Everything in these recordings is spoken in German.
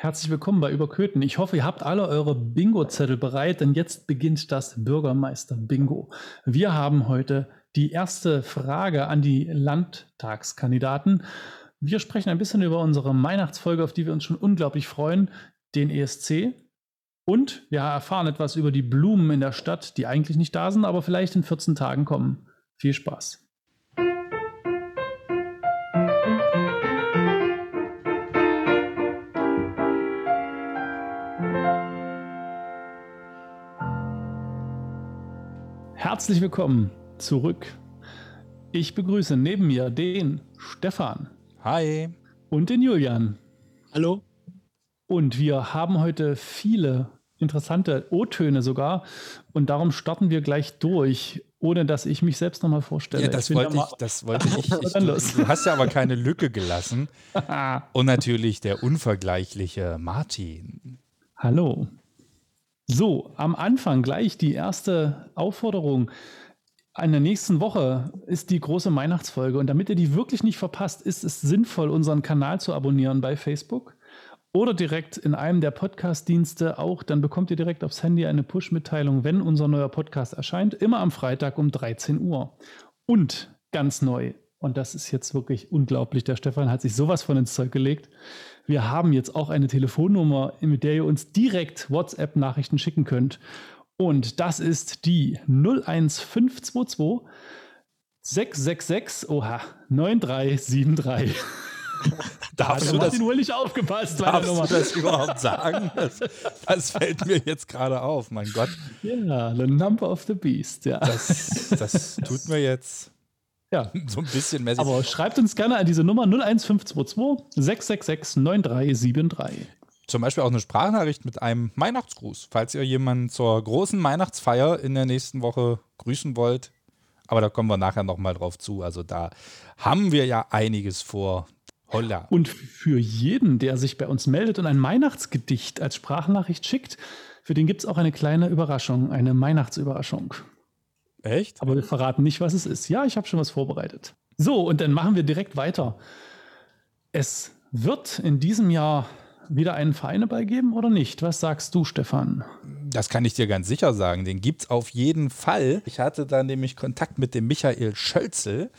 Herzlich willkommen bei Überköten. Ich hoffe, ihr habt alle eure Bingo-Zettel bereit, denn jetzt beginnt das Bürgermeister-Bingo. Wir haben heute die erste Frage an die Landtagskandidaten. Wir sprechen ein bisschen über unsere Weihnachtsfolge, auf die wir uns schon unglaublich freuen, den ESC. Und wir erfahren etwas über die Blumen in der Stadt, die eigentlich nicht da sind, aber vielleicht in 14 Tagen kommen. Viel Spaß. Herzlich willkommen zurück. Ich begrüße neben mir den Stefan. Hi. Und den Julian. Hallo. Und wir haben heute viele interessante O-Töne sogar. Und darum starten wir gleich durch, ohne dass ich mich selbst nochmal vorstelle. Ja, das, wollte ich, das wollte ich. ich du, du, hast ja aber keine Lücke gelassen. Und natürlich der unvergleichliche Martin. Hallo. So, am Anfang gleich die erste Aufforderung. In der nächsten Woche ist die große Weihnachtsfolge und damit ihr die wirklich nicht verpasst, ist es sinnvoll, unseren Kanal zu abonnieren bei Facebook oder direkt in einem der Podcast-Dienste auch. Dann bekommt ihr direkt aufs Handy eine Push-Mitteilung, wenn unser neuer Podcast erscheint, immer am Freitag um 13 Uhr. Und ganz neu, und das ist jetzt wirklich unglaublich, der Stefan hat sich sowas von ins Zeug gelegt. Wir haben jetzt auch eine Telefonnummer, mit der ihr uns direkt WhatsApp-Nachrichten schicken könnt. Und das ist die 01522 666, oha, 9373. darfst du das wohl nicht aufgepasst darfst du das überhaupt sagen? Das, das, fällt mir jetzt gerade auf, mein Gott. Ja, the number of the beast, ja. Das, das tut mir jetzt ja. So ein bisschen mäßig. Aber schreibt uns gerne an diese Nummer 01522 666 9373. Zum Beispiel auch eine Sprachnachricht mit einem Weihnachtsgruß, falls ihr jemanden zur großen Weihnachtsfeier in der nächsten Woche grüßen wollt. Aber da kommen wir nachher nochmal drauf zu. Also da haben wir ja einiges vor. Holla. Und für jeden, der sich bei uns meldet und ein Weihnachtsgedicht als Sprachnachricht schickt, für den gibt es auch eine kleine Überraschung, eine Weihnachtsüberraschung. Echt? Aber wir verraten nicht, was es ist. Ja, ich habe schon was vorbereitet. So, und dann machen wir direkt weiter. Es wird in diesem Jahr wieder einen Vereineball geben oder nicht? Was sagst du, Stefan? Das kann ich dir ganz sicher sagen. Den gibt es auf jeden Fall. Ich hatte da nämlich Kontakt mit dem Michael Schölzel.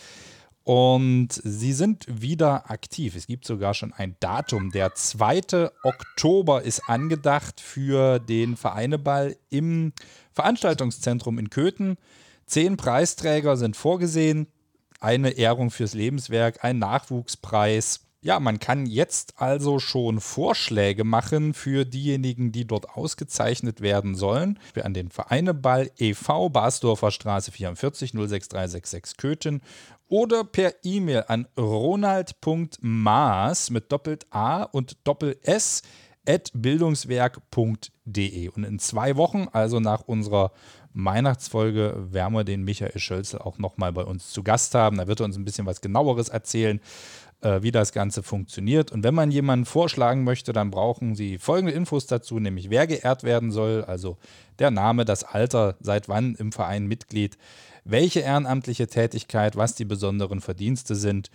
Und sie sind wieder aktiv. Es gibt sogar schon ein Datum. Der 2. Oktober ist angedacht für den Vereineball im Veranstaltungszentrum in Köthen. Zehn Preisträger sind vorgesehen. Eine Ehrung fürs Lebenswerk, ein Nachwuchspreis. Ja, man kann jetzt also schon Vorschläge machen für diejenigen, die dort ausgezeichnet werden sollen. Für an den Vereineball e.V. Basdorfer Straße 44 06366 Köthen oder per E-Mail an ronald.maas mit doppelt A und doppel S at bildungswerk.de. Und in zwei Wochen, also nach unserer Weihnachtsfolge werden wir den Michael Schölzel auch nochmal bei uns zu Gast haben. Da wird er uns ein bisschen was genaueres erzählen, äh, wie das Ganze funktioniert. Und wenn man jemanden vorschlagen möchte, dann brauchen Sie folgende Infos dazu, nämlich wer geehrt werden soll, also der Name, das Alter, seit wann im Verein Mitglied, welche ehrenamtliche Tätigkeit, was die besonderen Verdienste sind.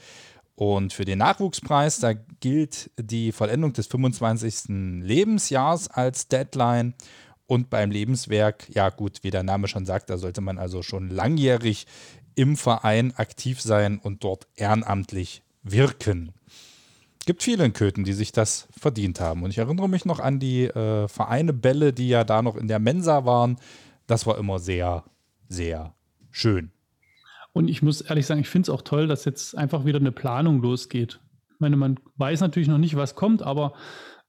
Und für den Nachwuchspreis, da gilt die Vollendung des 25. Lebensjahrs als Deadline. Und beim Lebenswerk, ja gut, wie der Name schon sagt, da sollte man also schon langjährig im Verein aktiv sein und dort ehrenamtlich wirken. Gibt viele in Köthen, die sich das verdient haben. Und ich erinnere mich noch an die äh, Vereine Bälle, die ja da noch in der Mensa waren. Das war immer sehr, sehr schön. Und ich muss ehrlich sagen, ich finde es auch toll, dass jetzt einfach wieder eine Planung losgeht. Ich meine, man weiß natürlich noch nicht, was kommt, aber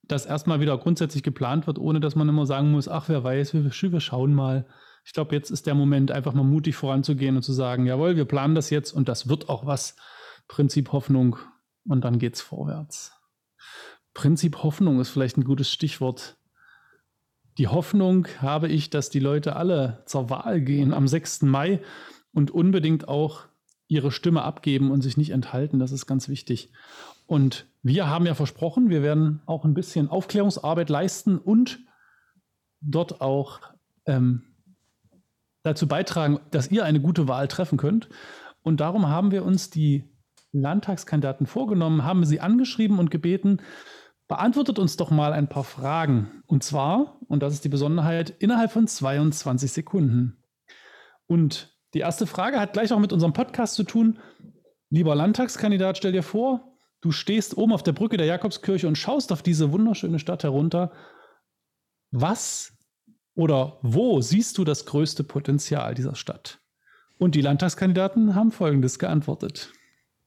dass erstmal wieder grundsätzlich geplant wird, ohne dass man immer sagen muss, ach, wer weiß, wir, wir schauen mal. Ich glaube, jetzt ist der Moment, einfach mal mutig voranzugehen und zu sagen, jawohl, wir planen das jetzt und das wird auch was. Prinzip Hoffnung und dann geht's vorwärts. Prinzip Hoffnung ist vielleicht ein gutes Stichwort. Die Hoffnung habe ich, dass die Leute alle zur Wahl gehen am 6. Mai und unbedingt auch ihre Stimme abgeben und sich nicht enthalten. Das ist ganz wichtig. Und wir haben ja versprochen, wir werden auch ein bisschen Aufklärungsarbeit leisten und dort auch ähm, dazu beitragen, dass ihr eine gute Wahl treffen könnt. Und darum haben wir uns die Landtagskandidaten vorgenommen, haben sie angeschrieben und gebeten, beantwortet uns doch mal ein paar Fragen. Und zwar, und das ist die Besonderheit, innerhalb von 22 Sekunden. Und die erste Frage hat gleich auch mit unserem Podcast zu tun. Lieber Landtagskandidat, stell dir vor, du stehst oben auf der Brücke der Jakobskirche und schaust auf diese wunderschöne Stadt herunter. Was oder wo siehst du das größte Potenzial dieser Stadt? Und die Landtagskandidaten haben Folgendes geantwortet.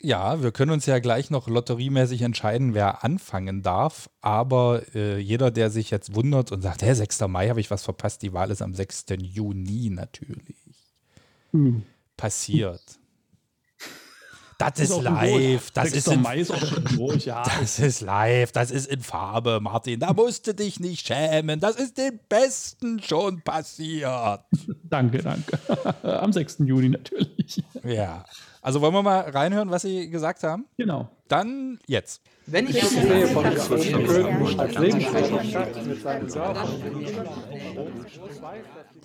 Ja, wir können uns ja gleich noch lotteriemäßig entscheiden, wer anfangen darf. Aber äh, jeder, der sich jetzt wundert und sagt, hä, 6. Mai habe ich was verpasst, die Wahl ist am 6. Juni natürlich. Mhm. Passiert. Das ist, ist live. Das ist, in, Mai ist auch schon durch, ja. Das ist live. Das ist in Farbe, Martin. Da musst du dich nicht schämen. Das ist den Besten schon passiert. danke, danke. Am 6. Juni natürlich. Ja. Also wollen wir mal reinhören, was Sie gesagt haben? Genau. Dann jetzt. Wenn ich das sehe von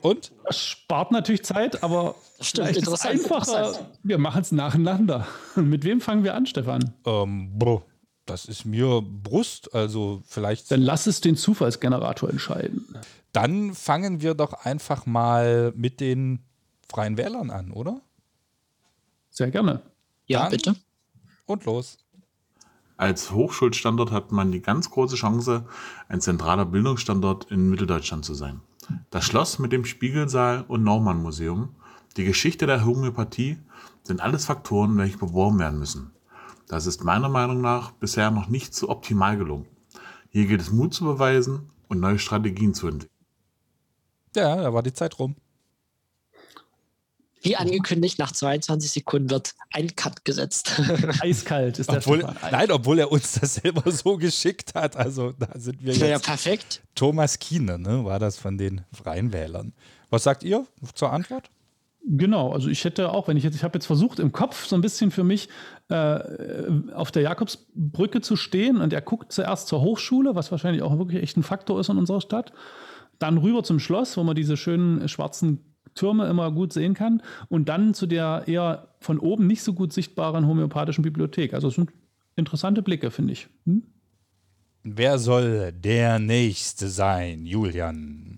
Und? Das spart natürlich Zeit, aber vielleicht ist es einfacher. Wir machen es nacheinander. Mit wem fangen wir an, Stefan? Ähm, bro, das ist mir Brust, also vielleicht. Dann lass es den Zufallsgenerator entscheiden. Dann fangen wir doch einfach mal mit den Freien Wählern an, oder? Sehr gerne. Ja, Dann bitte. Und los. Als Hochschulstandort hat man die ganz große Chance, ein zentraler Bildungsstandort in Mitteldeutschland zu sein. Das Schloss mit dem Spiegelsaal und Naumann Museum, die Geschichte der Homöopathie sind alles Faktoren, welche beworben werden müssen. Das ist meiner Meinung nach bisher noch nicht so optimal gelungen. Hier gilt es Mut zu beweisen und neue Strategien zu entwickeln. Ja, da war die Zeit rum. Wie angekündigt, nach 22 Sekunden wird ein Cut gesetzt. Eiskalt ist das. Obwohl, nein, obwohl er uns das selber so geschickt hat. Also da sind wir jetzt. Ja, perfekt. Thomas Kiene, ne, war das von den Freien Wählern. Was sagt ihr zur Antwort? Genau, also ich hätte auch, wenn ich jetzt, ich habe jetzt versucht, im Kopf so ein bisschen für mich äh, auf der Jakobsbrücke zu stehen und er guckt zuerst zur Hochschule, was wahrscheinlich auch wirklich echt ein Faktor ist in unserer Stadt, dann rüber zum Schloss, wo man diese schönen schwarzen Türme immer gut sehen kann. Und dann zu der eher von oben nicht so gut sichtbaren homöopathischen Bibliothek. Also es sind interessante Blicke, finde ich. Hm? Wer soll der Nächste sein, Julian?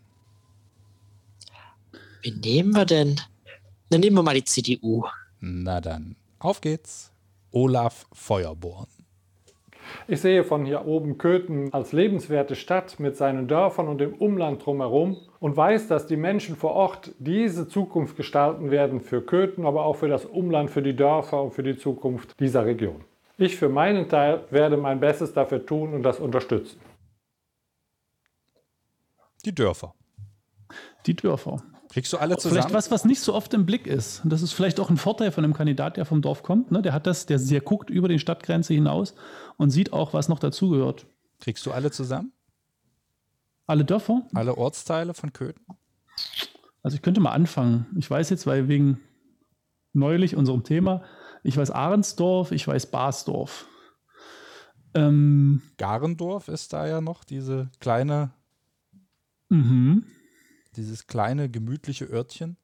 Wen nehmen wir denn? Dann nehmen wir mal die CDU. Na dann, auf geht's. Olaf Feuerborn. Ich sehe von hier oben Köthen als lebenswerte Stadt mit seinen Dörfern und dem Umland drumherum und weiß, dass die Menschen vor Ort diese Zukunft gestalten werden für Köthen, aber auch für das Umland, für die Dörfer und für die Zukunft dieser Region. Ich für meinen Teil werde mein Bestes dafür tun und das unterstützen. Die Dörfer. Die Dörfer. Kriegst du alle zusammen? Vielleicht was, was nicht so oft im Blick ist. Und das ist vielleicht auch ein Vorteil von einem Kandidat, der vom Dorf kommt. Ne? Der hat das, der, der guckt über die Stadtgrenze hinaus und sieht auch, was noch dazugehört. Kriegst du alle zusammen? Alle Dörfer? Alle Ortsteile von Köthen? Also ich könnte mal anfangen. Ich weiß jetzt, weil wegen neulich unserem Thema, ich weiß Ahrensdorf, ich weiß Basdorf. Ähm, Garendorf ist da ja noch, diese kleine mhm dieses kleine, gemütliche Örtchen.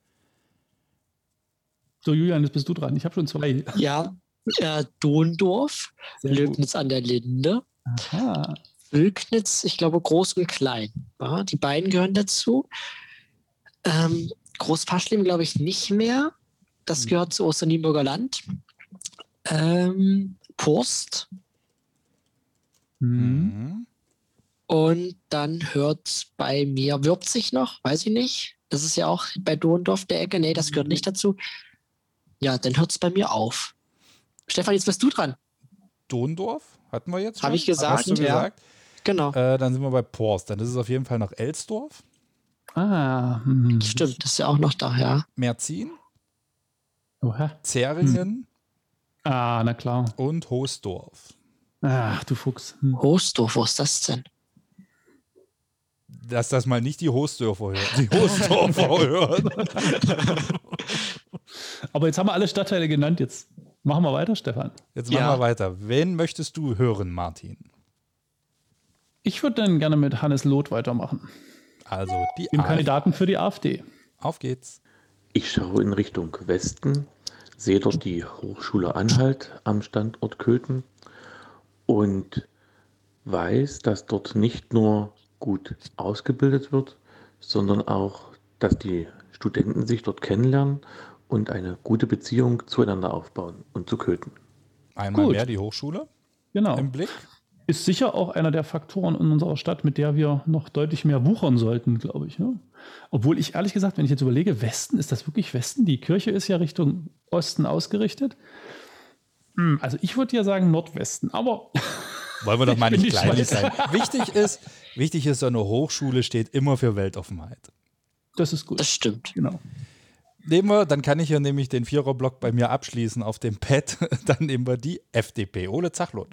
So, Julian, jetzt bist du dran. Ich habe schon zwei. Ja, äh, Dondorf, Lögnitz an der Linde. Aha. Wülknitz, ich glaube, groß und klein. Ja, die beiden gehören dazu. Ähm, Großpaschlim, glaube ich, nicht mehr. Das hm. gehört zu Osternieburger Land. Ähm, Purst. Mhm. Und dann hört es bei mir, wirbt sich noch, weiß ich nicht. Das ist ja auch bei Dorndorf der Ecke. Nee, das gehört nicht dazu. Ja, dann hört es bei mir auf. Stefan, jetzt bist du dran. Dondorf hatten wir jetzt Habe ich gesagt, Hast du ja. Gesagt? Genau. Äh, dann sind wir bei Porst. Dann ist es auf jeden Fall noch Elsdorf. Ah, hm. stimmt, das ist ja auch noch da, ja. Merzin. Oha. Zeringen. Hm. Ah, na klar. Und Hoosdorf. Ach, du Fuchs. Hm. Hoosdorf, wo ist das denn? Dass das mal nicht die Hostdörfer hören. Die Hostdörfer hören. Aber jetzt haben wir alle Stadtteile genannt. Jetzt machen wir weiter, Stefan. Jetzt machen ja. wir weiter. Wen möchtest du hören, Martin? Ich würde dann gerne mit Hannes Loth weitermachen. Also die Dem Kandidaten für die AfD. Auf geht's. Ich schaue in Richtung Westen, sehe dort die Hochschule Anhalt am Standort Köthen und weiß, dass dort nicht nur gut ausgebildet wird, sondern auch, dass die Studenten sich dort kennenlernen und eine gute Beziehung zueinander aufbauen und zu Köthen. Einmal Gut. mehr die Hochschule Genau. im Blick. Ist sicher auch einer der Faktoren in unserer Stadt, mit der wir noch deutlich mehr wuchern sollten, glaube ich. Ne? Obwohl ich ehrlich gesagt, wenn ich jetzt überlege, Westen, ist das wirklich Westen? Die Kirche ist ja Richtung Osten ausgerichtet. Hm, Also ich würde ja sagen Nordwesten, aber Wollen wir doch mal nicht kleinlich sein. Wichtig ist, wichtig ist, so eine Hochschule steht immer für Weltoffenheit. das ist gut. Das stimmt. genau. Nehmen wir, dann kann ich hier nämlich den Viererblock bei mir abschließen auf dem Pad. Dann nehmen wir die FDP. Ole Zachlot.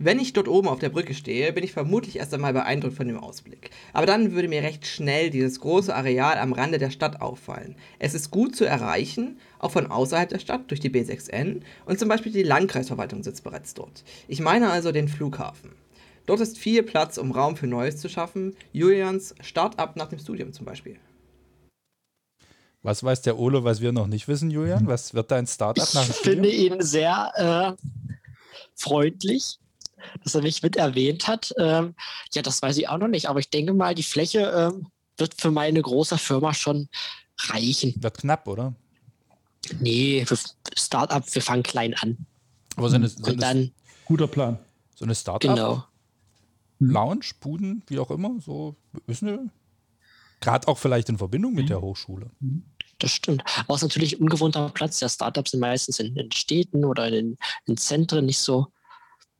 Wenn ich dort oben auf der Brücke stehe, bin ich vermutlich erst einmal beeindruckt von dem Ausblick. Aber dann würde mir recht schnell dieses große Areal am Rande der Stadt auffallen. Es ist gut zu erreichen, auch von außerhalb der Stadt durch die B6N und zum Beispiel die Landkreisverwaltung sitzt bereits dort. Ich meine also den Flughafen. Dort ist viel Platz, um Raum für Neues zu schaffen. Julians Start-up nach dem Studium zum Beispiel. Was weiß der Ole, was wir noch nicht wissen, Julian? Was wird dein Startup Ich nach dem finde Studium? ihn sehr äh, freundlich, dass er mich mit erwähnt hat. Ähm, ja, das weiß ich auch noch nicht, aber ich denke mal, die Fläche ähm, wird für meine große Firma schon reichen. Wird knapp, oder? Nee, für Startup, wir fangen klein an. Aber so eine, so Und eine, dann, Guter Plan. so eine Startup, genau. Lounge, Buden, wie auch immer, so wissen wir. Gerade auch vielleicht in Verbindung mit der Hochschule. Das stimmt. Aber es ist natürlich ein ungewohnter Platz. Ja, Startups sind meistens in, in Städten oder in, in Zentren nicht so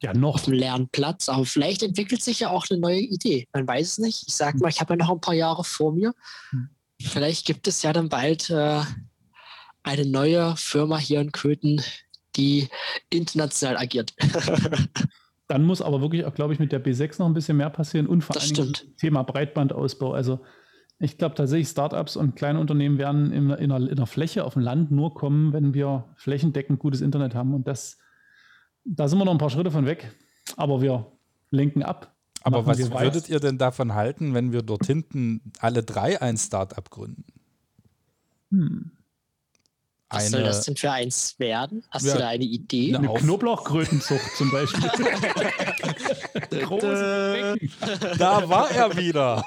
Ja, auf noch. dem leeren Platz. Aber vielleicht entwickelt sich ja auch eine neue Idee. Man weiß es nicht. Ich sag mal, ich habe ja noch ein paar Jahre vor mir. Hm. Vielleicht gibt es ja dann bald äh, eine neue Firma hier in Köthen, die international agiert. Dann muss aber wirklich auch, glaube ich, mit der B6 noch ein bisschen mehr passieren und vor Das allen Dingen stimmt. Thema Breitbandausbau. Also ich glaube tatsächlich, Startups und kleine Unternehmen werden in, in, einer, in einer Fläche auf dem Land nur kommen, wenn wir flächendeckend gutes Internet haben. Und das, da sind wir noch ein paar Schritte von weg. Aber wir lenken ab. Aber was würdet ihr denn davon halten, wenn wir dort hinten alle drei ein Startup gründen? Hm. Was soll das denn für eins werden? Hast Ja. du da eine Idee? Eine auf- Knoblauchkrötenzucht zum Beispiel. Da war er wieder.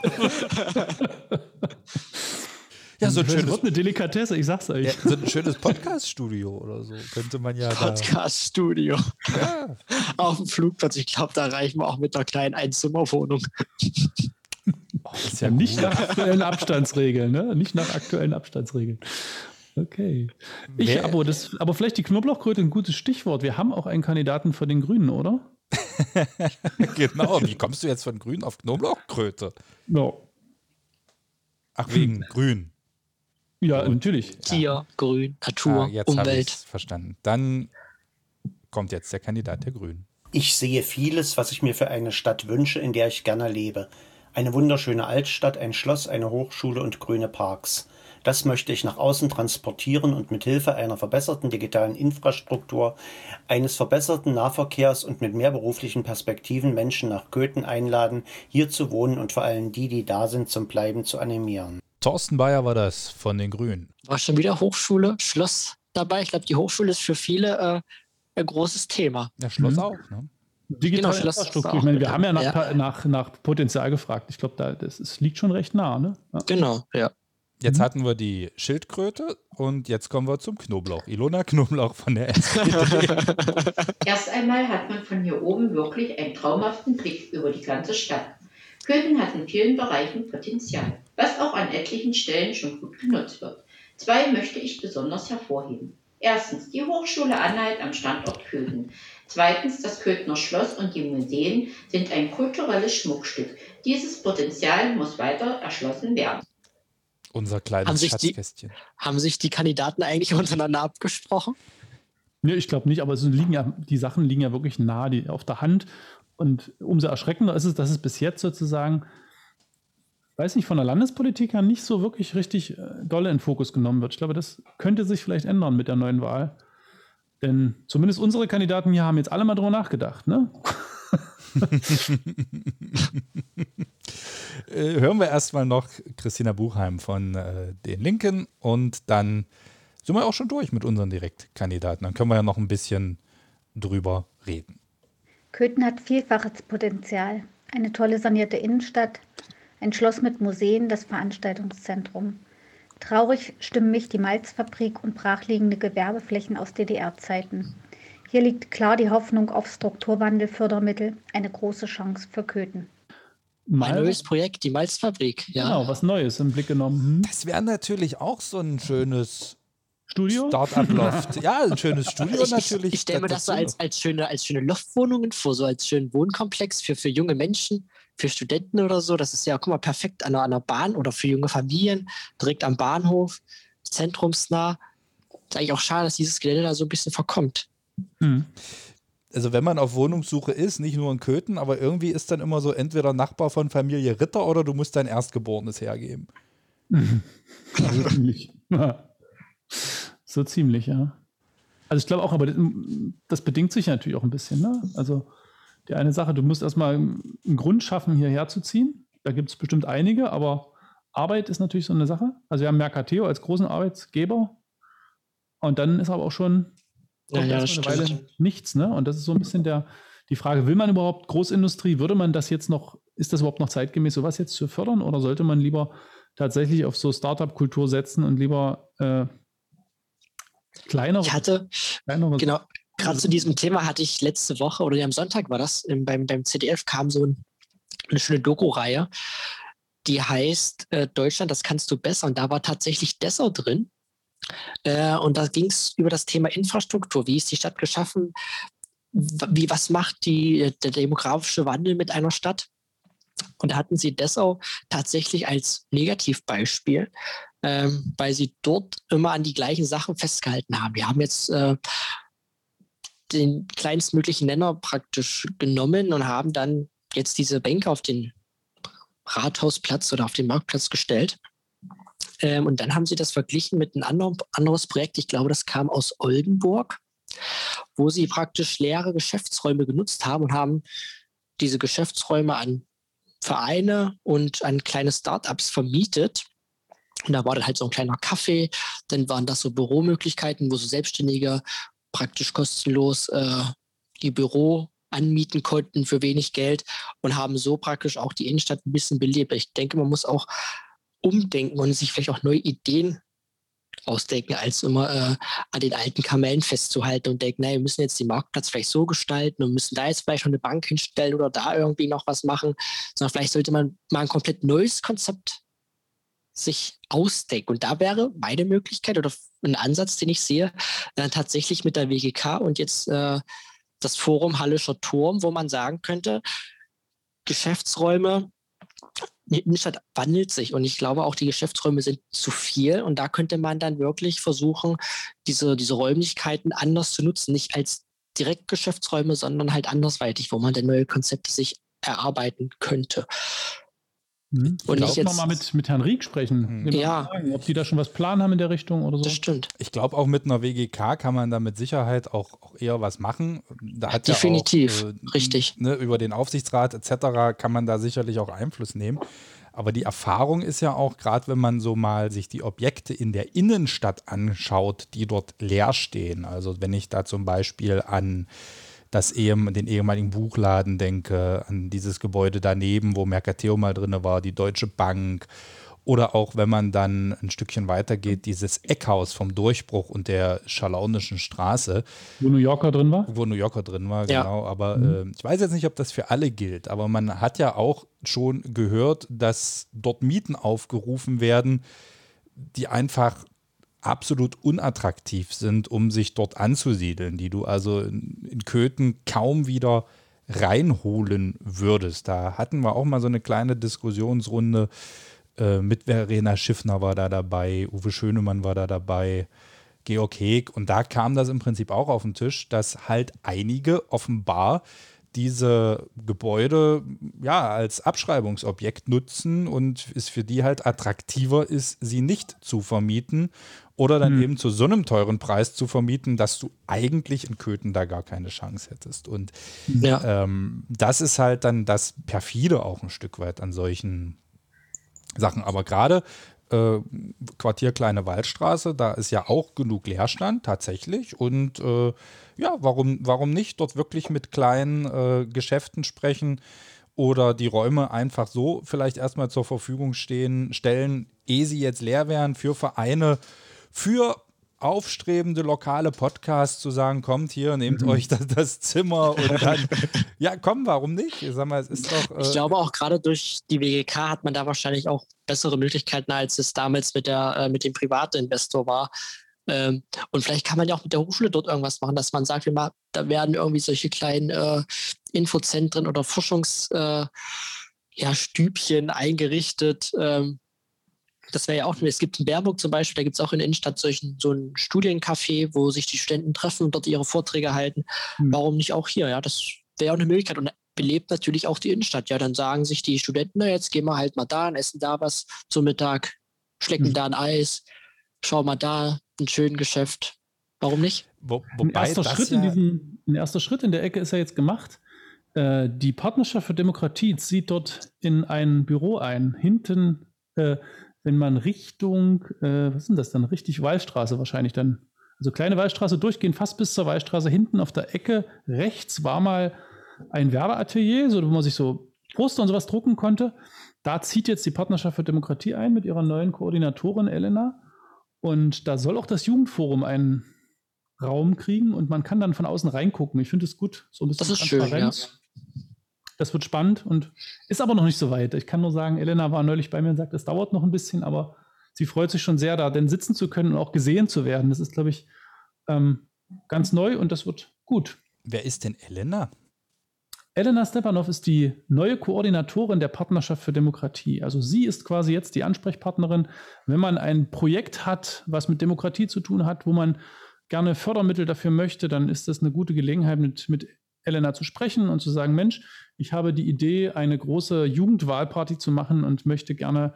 ja, so ein Das schönes, wird eine Delikatesse, ich sag's euch. ja, so ein schönes Podcast-Studio oder so. Könnte man ja. Podcast-Studio Ja. auf dem Flugplatz. Ich glaube, da reichen wir auch mit einer kleinen Einzimmerwohnung. Oh, das ist Ja, ja nicht gut. nach aktuellen Abstandsregeln, ne? Nicht nach aktuellen Abstandsregeln. Okay. Ich, Wer- aber, das, aber vielleicht die Knoblauchkröte ein gutes Stichwort. Wir haben auch einen Kandidaten für den Grünen, oder? Genau. Wie kommst du jetzt von Grün auf Knoblauchkröte? Ja. Ach, wegen Grün. Ja, natürlich. Tier, Grün, Natur, Ah, jetzt habe ich Umwelt. verstanden. Dann kommt jetzt der Kandidat der Grünen. Ich sehe vieles, was ich mir für eine Stadt wünsche, in der ich gerne lebe. Eine wunderschöne Altstadt, ein Schloss, eine Hochschule und grüne Parks. Das möchte ich nach außen transportieren und mit Hilfe einer verbesserten digitalen Infrastruktur, eines verbesserten Nahverkehrs und mit mehr beruflichen Perspektiven Menschen nach Köthen einladen, hier zu wohnen und vor allem die, die da sind, zum Bleiben zu animieren. Thorsten Bayer war das von den Grünen. War schon wieder Hochschule, Schloss dabei. Ich glaube, die Hochschule ist für viele äh, ein großes Thema. Ja, Schloss Mhm. auch. Ne? Digitale Genau, Infrastruktur. Ich meine, wir haben ja nach, dabei, nach, nach Potenzial gefragt. Ich glaube, da, das, es liegt schon recht nah, ne? Ja. Genau, ja. Jetzt Mhm. hatten wir die Schildkröte und jetzt kommen wir zum Knoblauch. Ilona Knoblauch von der SPD. Erst einmal hat man von hier oben wirklich einen traumhaften Blick über die ganze Stadt. Köthen hat in vielen Bereichen Potenzial, was auch an etlichen Stellen schon gut genutzt wird. Zwei möchte ich besonders hervorheben. Erstens die Hochschule Anhalt am Standort Köthen. Zweitens das Köthner Schloss und die Museen sind ein kulturelles Schmuckstück. Dieses Potenzial muss weiter erschlossen werden. Unser Haben kleines sich die- Schatzkästchen. Haben sich die Kandidaten eigentlich untereinander abgesprochen? Nee, ich glaube nicht, aber es liegen ja, die Sachen liegen ja wirklich nah die, auf der Hand. Und umso erschreckender ist es, dass es bis jetzt sozusagen, weiß nicht, von der Landespolitik her nicht so wirklich richtig äh, dolle in den Fokus genommen wird. Ich glaube, das könnte sich vielleicht ändern mit der neuen Wahl. Denn zumindest unsere Kandidaten hier haben jetzt alle mal drüber nachgedacht, ne? Äh, hören wir erstmal noch Christina Buchheim von äh, den Linken und dann sind wir auch schon durch mit unseren Direktkandidaten. Dann können wir ja noch ein bisschen drüber reden. Köthen hat vielfaches Potenzial. Eine tolle sanierte Innenstadt, ein Schloss mit Museen, das Veranstaltungszentrum. Traurig stimmen mich die Malzfabrik und brachliegende Gewerbeflächen aus DDR-Zeiten. Hier liegt klar die Hoffnung auf Strukturwandelfördermittel, eine große Chance für Köthen. Mein neues Projekt, die Malzfabrik. Ja. Genau, was Neues im Blick genommen. Hm? Das wäre natürlich auch so ein schönes Studio? Start-up-Loft. ja, ein schönes Studio Ich, ich, natürlich. ich stelle mir das so als, als, schöne, als schöne Loftwohnungen vor, so als schönen Wohnkomplex für, für junge Menschen, für Studenten oder so. Das ist ja, guck mal, perfekt an einer, an einer Bahn oder für junge Familien, direkt am Bahnhof, zentrumsnah. Ist eigentlich auch schade, dass dieses Gelände da so ein bisschen verkommt. Hm. Also wenn man auf Wohnungssuche ist, nicht nur in Köthen, aber irgendwie ist dann immer so entweder Nachbar von Familie Ritter oder du musst dein Erstgeborenes hergeben. So ziemlich. Ja. So ziemlich, ja. Also ich glaube auch, aber das, das bedingt sich natürlich auch ein bisschen. Ne? Also die eine Sache, du musst erstmal einen Grund schaffen, hierher zu ziehen. Da gibt es bestimmt einige, aber Arbeit ist natürlich so eine Sache. Also wir haben Mercateo als großen Arbeitsgeber und dann ist aber auch schon kommt Ja, ja, erstmal eine. Weile nichts. Ne? Und das ist so ein bisschen der, die Frage, will man überhaupt Großindustrie? Würde man das jetzt noch, ist das überhaupt noch zeitgemäß, sowas jetzt zu fördern oder sollte man lieber tatsächlich auf so Startup-Kultur setzen und lieber äh, kleinere, Ich hatte, kleinere genau, gerade zu diesem Thema hatte ich letzte Woche oder am Sonntag war das, im, beim, beim CDF kam so ein, eine schöne Doku-Reihe, die heißt äh, Deutschland, das kannst du besser. Und da war tatsächlich Dessau drin. Äh, und da ging es über das Thema Infrastruktur. Wie ist die Stadt geschaffen? Wie, was macht die, der demografische Wandel mit einer Stadt? Und da hatten sie Dessau tatsächlich als Negativbeispiel, ähm, weil sie dort immer an die gleichen Sachen festgehalten haben. Wir haben jetzt äh, den kleinstmöglichen Nenner praktisch genommen und haben dann jetzt diese Bänke auf den Rathausplatz oder auf den Marktplatz gestellt. Ähm, und dann haben sie das verglichen mit einem anderen, anderes Projekt, ich glaube, das kam aus Oldenburg, wo sie praktisch leere Geschäftsräume genutzt haben und haben diese Geschäftsräume an Vereine und an kleine Startups vermietet. Und da war dann halt so ein kleiner Kaffee, dann waren das so Büromöglichkeiten, wo so Selbstständige praktisch kostenlos äh, die Büro anmieten konnten für wenig Geld und haben so praktisch auch die Innenstadt ein bisschen belebt. Ich denke, man muss auch umdenken und sich vielleicht auch neue Ideen ausdenken, als immer äh, an den alten Kamellen festzuhalten und denken, naja, wir müssen jetzt den Marktplatz vielleicht so gestalten und müssen da jetzt vielleicht noch eine Bank hinstellen oder da irgendwie noch was machen, sondern vielleicht sollte man mal ein komplett neues Konzept sich ausdenken. Und da wäre meine Möglichkeit oder ein Ansatz, den ich sehe, äh, tatsächlich mit der WGK und jetzt äh, das Forum Hallischer Turm, wo man sagen könnte, Geschäftsräume, die Innenstadt wandelt sich und ich glaube auch, die Geschäftsräume sind zu viel und da könnte man dann wirklich versuchen, diese, diese Räumlichkeiten anders zu nutzen, nicht als Direktgeschäftsräume, sondern halt andersweitig, wo man dann neue Konzepte sich erarbeiten könnte. Hm. Und ich ich auch jetzt- mal mit, mit Herrn Rieck sprechen. Hm. Ja. Sagen, ob die da schon was planen haben in der Richtung oder so. Das stimmt. Ich glaube, auch mit einer WGK kann man da mit Sicherheit auch, auch eher was machen. Da hat Definitiv, ja auch, äh, richtig. Ne, über den Aufsichtsrat etc. kann man da sicherlich auch Einfluss nehmen. Aber die Erfahrung ist ja auch, gerade wenn man so mal sich die Objekte in der Innenstadt anschaut, die dort leer stehen. Also wenn ich da zum Beispiel an das ehem, den ehemaligen Buchladen denke, an dieses Gebäude daneben, wo Mercateo mal drin war, die Deutsche Bank. Oder auch, wenn man dann ein Stückchen weitergeht, dieses Eckhaus vom Durchbruch und der Schalaunischen Straße, Wo New Yorker drin war? wo New Yorker drin war, Ja. genau. Aber äh, ich weiß jetzt nicht, ob das für alle gilt, aber man hat ja auch schon gehört, dass dort Mieten aufgerufen werden, die einfach absolut unattraktiv sind, um sich dort anzusiedeln, die du also in, in Köthen kaum wieder reinholen würdest. Da hatten wir auch mal so eine kleine Diskussionsrunde äh, mit Verena Schiffner war da dabei, Uwe Schönemann war da dabei, Georg Heg. Und da kam das im Prinzip auch auf den Tisch, dass halt einige offenbar diese Gebäude ja als Abschreibungsobjekt nutzen und es für die halt attraktiver ist, sie nicht zu vermieten oder dann eben zu so einem teuren Preis zu vermieten, dass du eigentlich in Köthen da gar keine Chance hättest. Und Ja. ähm, das ist halt dann das perfide auch ein Stück weit an solchen Sachen. Aber gerade äh, Quartier Kleine Waldstraße, da ist ja auch genug Leerstand tatsächlich. Und äh, ja, warum, warum nicht dort wirklich mit kleinen äh, Geschäften sprechen oder die Räume einfach so vielleicht erstmal zur Verfügung stehen, stellen, ehe sie jetzt leer wären für Vereine, für aufstrebende lokale Podcasts zu sagen, kommt hier, nehmt mhm. euch das, das, Zimmer und dann, ja, komm, warum nicht? Ich sag mal, es ist doch. Äh ich glaube auch gerade durch die WGK hat man da wahrscheinlich auch bessere Möglichkeiten, als es damals mit der äh, mit dem Privatinvestor war. Ähm, und vielleicht kann man ja auch mit der Hochschule dort irgendwas machen, dass man sagt, wir mal, da werden irgendwie solche kleinen äh, Infozentren oder Forschungsstübchen äh, ja, eingerichtet. Ähm, das wäre ja auch, es gibt in Bernburg zum Beispiel, da gibt es auch in der Innenstadt solchen, so ein Studiencafé, wo sich die Studenten treffen und dort ihre Vorträge halten. Mhm. Warum nicht auch hier? Ja, das wäre auch eine Möglichkeit und belebt natürlich auch die Innenstadt. Ja, dann sagen sich die Studenten, na, jetzt gehen wir halt mal da und essen da was zum Mittag, schlecken mhm. da ein Eis, schauen mal da, ein schönes Geschäft. Warum nicht? Wo, ein, erster Schritt ja in diesem, ein erster Schritt in der Ecke ist ja jetzt gemacht. Äh, die Partnerschaft für Demokratie zieht dort in ein Büro ein. Hinten äh, wenn man Richtung, äh, was ist denn das dann? Richtig Wallstraße wahrscheinlich dann. Also kleine Wallstraße durchgehen, fast bis zur Wallstraße. Hinten auf der Ecke rechts war mal ein Werbeatelier, so, wo man sich so Poster und sowas drucken konnte. Da zieht jetzt die Partnerschaft für Demokratie ein mit ihrer neuen Koordinatorin Elena. Und da soll auch das Jugendforum einen Raum kriegen und man kann dann von außen reingucken. Ich finde es gut, so ein bisschen das ist Transparenz. Schön, ja. Das wird spannend und ist aber noch nicht so weit. Ich kann nur sagen, Elena war neulich bei mir und sagt, es dauert noch ein bisschen, aber sie freut sich schon sehr, da denn sitzen zu können und auch gesehen zu werden. Das ist, glaube ich, ähm, ganz neu und das wird gut. Wer ist denn Elena? Elena Stepanov ist die neue Koordinatorin der Partnerschaft für Demokratie. Also sie ist quasi jetzt die Ansprechpartnerin, wenn man ein Projekt hat, was mit Demokratie zu tun hat, wo man gerne Fördermittel dafür möchte, dann ist das eine gute Gelegenheit, mit, mit Elena zu sprechen und zu sagen, Mensch, ich habe die Idee, eine große Jugendwahlparty zu machen und möchte gerne,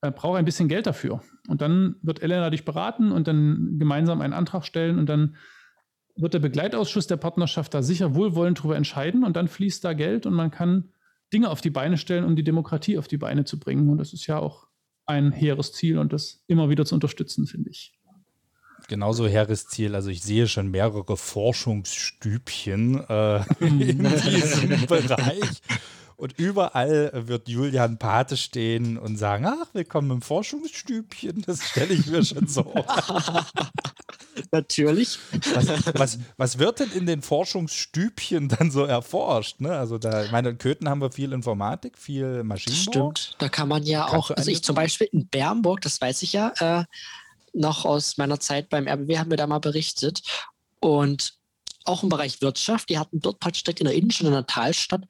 äh, brauche ein bisschen Geld dafür. Und dann wird Elena dich beraten und dann gemeinsam einen Antrag stellen und dann wird der Begleitausschuss der Partnerschaft da sicher wohlwollend darüber entscheiden und dann fließt da Geld und man kann Dinge auf die Beine stellen, um die Demokratie auf die Beine zu bringen. Und das ist ja auch ein hehres Ziel und das immer wieder zu unterstützen, finde ich genauso hehres Ziel. Also ich sehe schon mehrere Forschungsstübchen äh, in diesem Bereich. Und überall wird Julian Pate stehen und sagen, ach, willkommen im Forschungsstübchen. Das stelle ich mir schon so. Natürlich. Was, was, was, wird denn in den Forschungsstübchen dann so erforscht? Ne? Also da, ich meine, in Köthen haben wir viel Informatik, viel Maschinenbau. Stimmt, da kann man ja Kannst auch, also ich zum Beispiel in Bernburg, das weiß ich ja, äh, noch aus meiner Zeit beim RBW haben wir da mal berichtet. Und auch im Bereich Wirtschaft, die hatten dort praktisch direkt in der Innenstadt, in der Talstadt,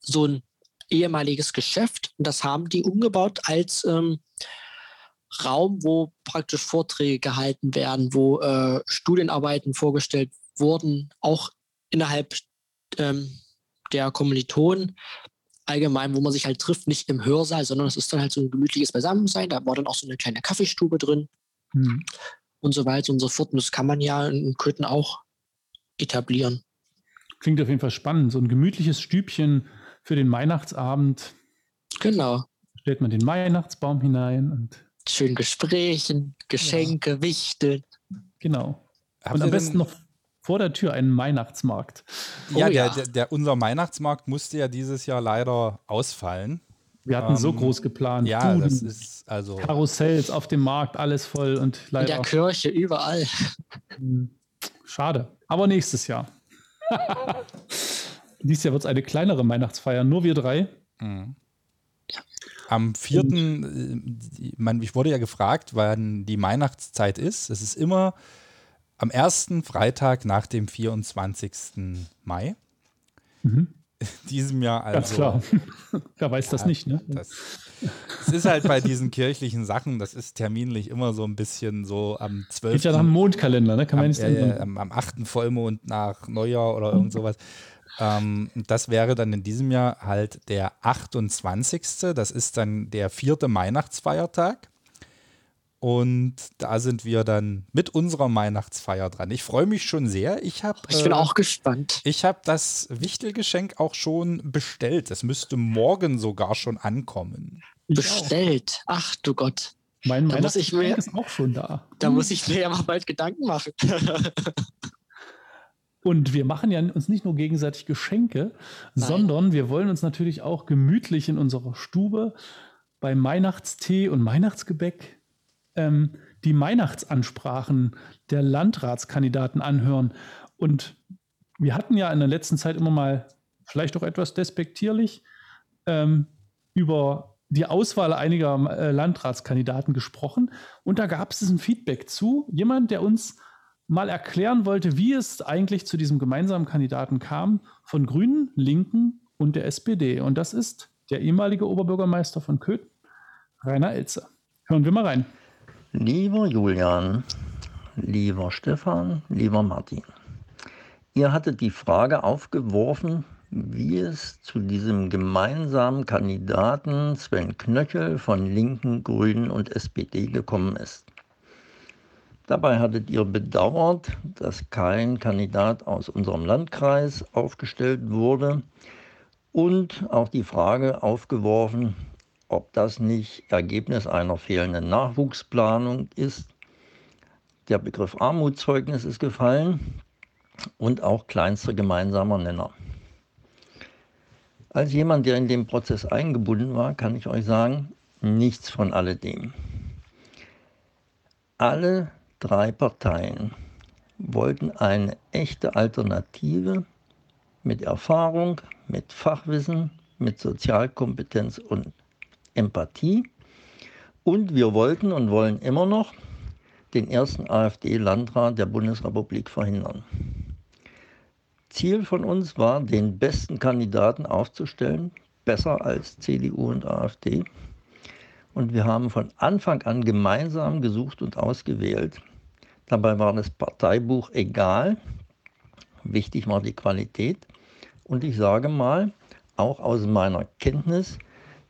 so ein ehemaliges Geschäft. Und das haben die umgebaut als ähm, Raum, wo praktisch Vorträge gehalten werden, wo äh, Studienarbeiten vorgestellt wurden, auch innerhalb ähm, der Kommilitonen allgemein, wo man sich halt trifft, nicht im Hörsaal, sondern es ist dann halt so ein gemütliches Beisammensein. Da war dann auch so eine kleine Kaffeestube drin mhm. und so weiter und so fort. Und das kann man ja in Köthen auch etablieren. Klingt auf jeden Fall spannend. So ein gemütliches Stübchen für den Weihnachtsabend. Genau. Stellt man den Weihnachtsbaum hinein und. Schön Gesprächen, Geschenke, ja. Wichteln. Genau. Habt und am besten noch vor der Tür einen Weihnachtsmarkt. Ja, oh, der, Der, der, unser Weihnachtsmarkt musste ja dieses Jahr leider ausfallen. Wir hatten ähm, so groß geplant. Ja, Duden, das ist also. Karussells auf dem Markt, alles voll und leider. In der Kirche, überall. Hm, schade. Aber nächstes Jahr. Dieses Jahr wird es eine kleinere Weihnachtsfeier, nur wir drei. Mhm. Am 4. Äh, man, ich wurde ja gefragt, wann die Weihnachtszeit ist. Es ist immer am ersten Freitag nach dem 24. Mai. Mhm. Diesem Jahr also. Ganz klar. Wer weiß das nicht, ne? Das, es ist halt bei diesen kirchlichen Sachen, das ist terminlich immer so ein bisschen so am 12. Geht ja nach dem Mondkalender, ne? Kann man am, nicht äh, am, am 8. Vollmond nach Neujahr oder irgend sowas. Ähm, das wäre dann in diesem Jahr halt der 28. Das ist dann der vierte Weihnachtsfeiertag. Und da sind wir dann mit unserer Weihnachtsfeier dran. Ich freue mich schon sehr. Ich, hab, ich bin äh, auch gespannt. Ich habe das Wichtelgeschenk auch schon bestellt. Es müsste morgen sogar schon ankommen. Bestellt. Ach du Gott. Mein da muss ich mir, ist auch schon da. Da muss ich mir ja mal bald Gedanken machen. Und wir machen ja uns nicht nur gegenseitig Geschenke, Nein. sondern wir wollen uns natürlich auch gemütlich in unserer Stube beim Weihnachtstee und Weihnachtsgebäck ähm, die Weihnachtsansprachen der Landratskandidaten anhören. Und wir hatten ja in der letzten Zeit immer mal, vielleicht auch etwas despektierlich, ähm, über die Auswahl einiger äh, Landratskandidaten gesprochen. Und da gab es ein Feedback zu. Jemand, der uns mal erklären wollte, wie es eigentlich zu diesem gemeinsamen Kandidaten kam von Grünen, Linken und der SPD. Und das ist der ehemalige Oberbürgermeister von Köthen, Rainer Elze. Hören wir mal rein. Lieber Julian, lieber Stefan, lieber Martin, ihr hattet die Frage aufgeworfen, wie es zu diesem gemeinsamen Kandidaten Sven Knöchel von Linken, Grünen und SPD gekommen ist. Dabei hattet ihr bedauert, dass kein Kandidat aus unserem Landkreis aufgestellt wurde und auch die Frage aufgeworfen, ob das nicht Ergebnis einer fehlenden Nachwuchsplanung ist. Der Begriff Armutszeugnis ist gefallen und auch kleinster gemeinsamer Nenner. Als jemand, der in den Prozess eingebunden war, kann ich euch sagen, nichts von alledem. Alle drei Parteien wollten eine echte Alternative mit Erfahrung, mit Fachwissen, mit Sozialkompetenz und Empathie. Und wir wollten und wollen immer noch den ersten AfD-Landrat der Bundesrepublik verhindern. Ziel von uns war, den besten Kandidaten aufzustellen, besser als CDU und AfD. Und wir haben von Anfang an gemeinsam gesucht und ausgewählt. Dabei war das Parteibuch egal. Wichtig war die Qualität. Und ich sage mal, auch aus meiner Kenntnis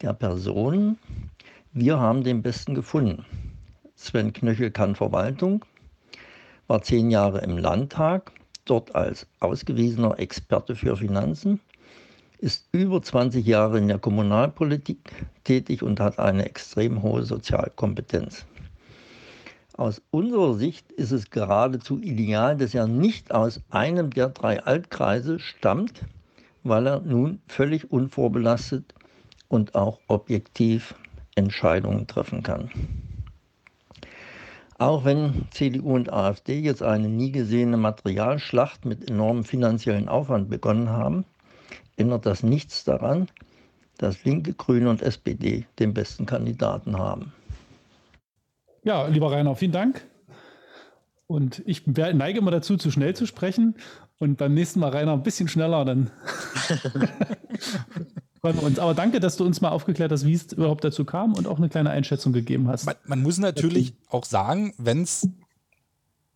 der Personen, wir haben den Besten gefunden. Sven Knöchel kann Verwaltung, war zehn Jahre im Landtag, dort als ausgewiesener Experte für Finanzen, ist über 20 Jahre in der Kommunalpolitik tätig und hat eine extrem hohe Sozialkompetenz. Aus unserer Sicht ist es geradezu ideal, dass er nicht aus einem der drei Altkreise stammt, weil er nun völlig unvorbelastet und auch objektiv Entscheidungen treffen kann. Auch wenn CDU und AfD jetzt eine nie gesehene Materialschlacht mit enormem finanziellen Aufwand begonnen haben, ändert das nichts daran, dass Linke, Grüne und SPD den besten Kandidaten haben. Ja, lieber Rainer, vielen Dank. Und ich neige immer dazu, zu schnell zu sprechen. Und beim nächsten Mal, Rainer, ein bisschen schneller, dann freuen wir uns. Aber danke, dass du uns mal aufgeklärt hast, wie es überhaupt dazu kam und auch eine kleine Einschätzung gegeben hast. Man, man muss natürlich auch sagen, wenn es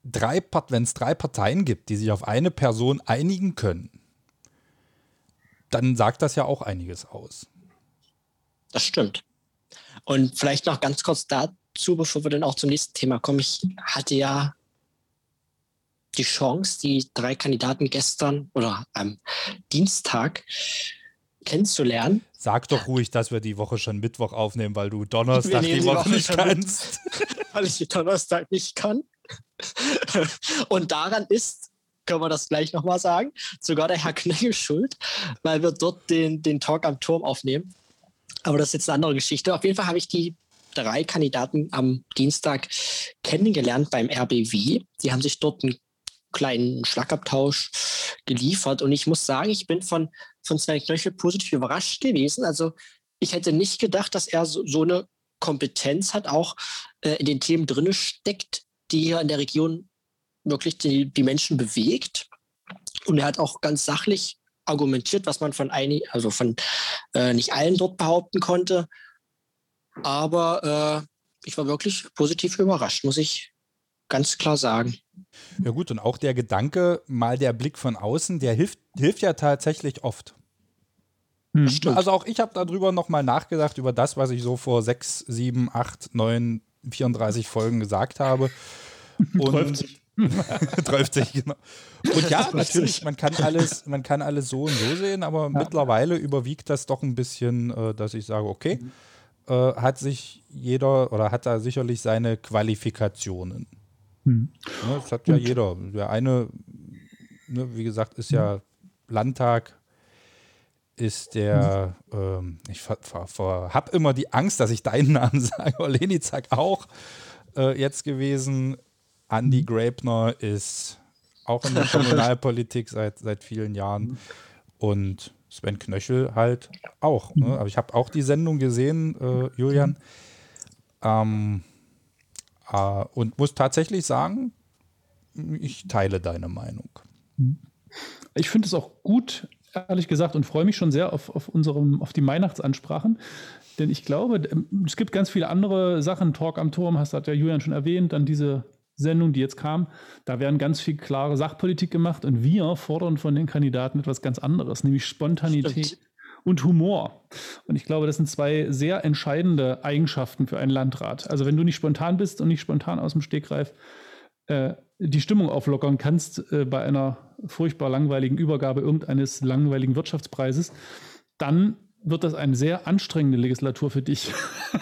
drei, drei Parteien gibt, die sich auf eine Person einigen können, dann sagt das ja auch einiges aus. Das stimmt. Und vielleicht noch ganz kurz dazu zu, bevor wir dann auch zum nächsten Thema kommen. Ich hatte ja die Chance, die drei Kandidaten gestern oder am Dienstag kennenzulernen. Sag doch ruhig, dass wir die Woche schon Mittwoch aufnehmen, weil du Donnerstag die, die, Woche, Woche nicht kannst. weil ich Donnerstag nicht kann. Und daran ist, können wir das gleich nochmal sagen, sogar der Herr Knöchel schuld, weil wir dort den, den Talk am Turm aufnehmen. Aber das ist jetzt eine andere Geschichte. Auf jeden Fall habe ich die drei Kandidaten am Dienstag kennengelernt beim RBW. Sie haben sich dort einen kleinen Schlagabtausch geliefert und ich muss sagen, ich bin von, von Sven Knöchel positiv überrascht gewesen. Also ich hätte nicht gedacht, dass er so, so eine Kompetenz hat, auch äh, in den Themen drinne steckt, die hier in der Region wirklich die, die Menschen bewegt. Und er hat auch ganz sachlich argumentiert, was man von einigen, also von äh, nicht allen dort behaupten konnte. Aber äh, ich war wirklich positiv überrascht, muss ich ganz klar sagen. Ja gut, und auch der Gedanke, mal der Blick von außen, der hilft, hilft ja tatsächlich oft. Hm. Also auch ich habe darüber nochmal nachgedacht, über das, was ich so vor sechs, sieben, acht, neun, 34 Folgen gesagt habe. Und 30, genau. Und ja, natürlich, man kann alles, man kann alles so und so sehen, aber ja. mittlerweile überwiegt das doch ein bisschen, äh, dass ich sage, okay, äh, hat sich jeder oder hat da sicherlich seine Qualifikationen. Hm. Ne, das hat ja jeder. Der eine, ne, wie gesagt, ist ja Landtag, ist der, ähm, ich habe immer die Angst, dass ich deinen Namen sage, Olenizak auch äh, jetzt gewesen. Andy Grabner ist auch in der Kommunalpolitik seit, seit vielen Jahren und Sven Knöchel halt auch. Ne? Aber ich habe auch die Sendung gesehen, äh, Julian. Ähm, äh, und muss tatsächlich sagen, ich teile deine Meinung. Ich finde es auch gut, ehrlich gesagt, und freue mich schon sehr auf, auf, unserem, auf die Weihnachtsansprachen. Denn ich glaube, ähm, es gibt ganz viele andere Sachen. Talk am Turm, hast hat der Julian schon erwähnt, dann diese Sendung, die jetzt kam, da werden ganz viel klare Sachpolitik gemacht und wir fordern von den Kandidaten etwas ganz anderes, nämlich Spontanität Stimmt. Und Humor. Und ich glaube, das sind zwei sehr entscheidende Eigenschaften für einen Landrat. Also wenn du nicht spontan bist und nicht spontan aus dem Stegreif äh, die Stimmung auflockern kannst äh, bei einer furchtbar langweiligen Übergabe irgendeines langweiligen Wirtschaftspreises, dann wird das eine sehr anstrengende Legislatur für dich.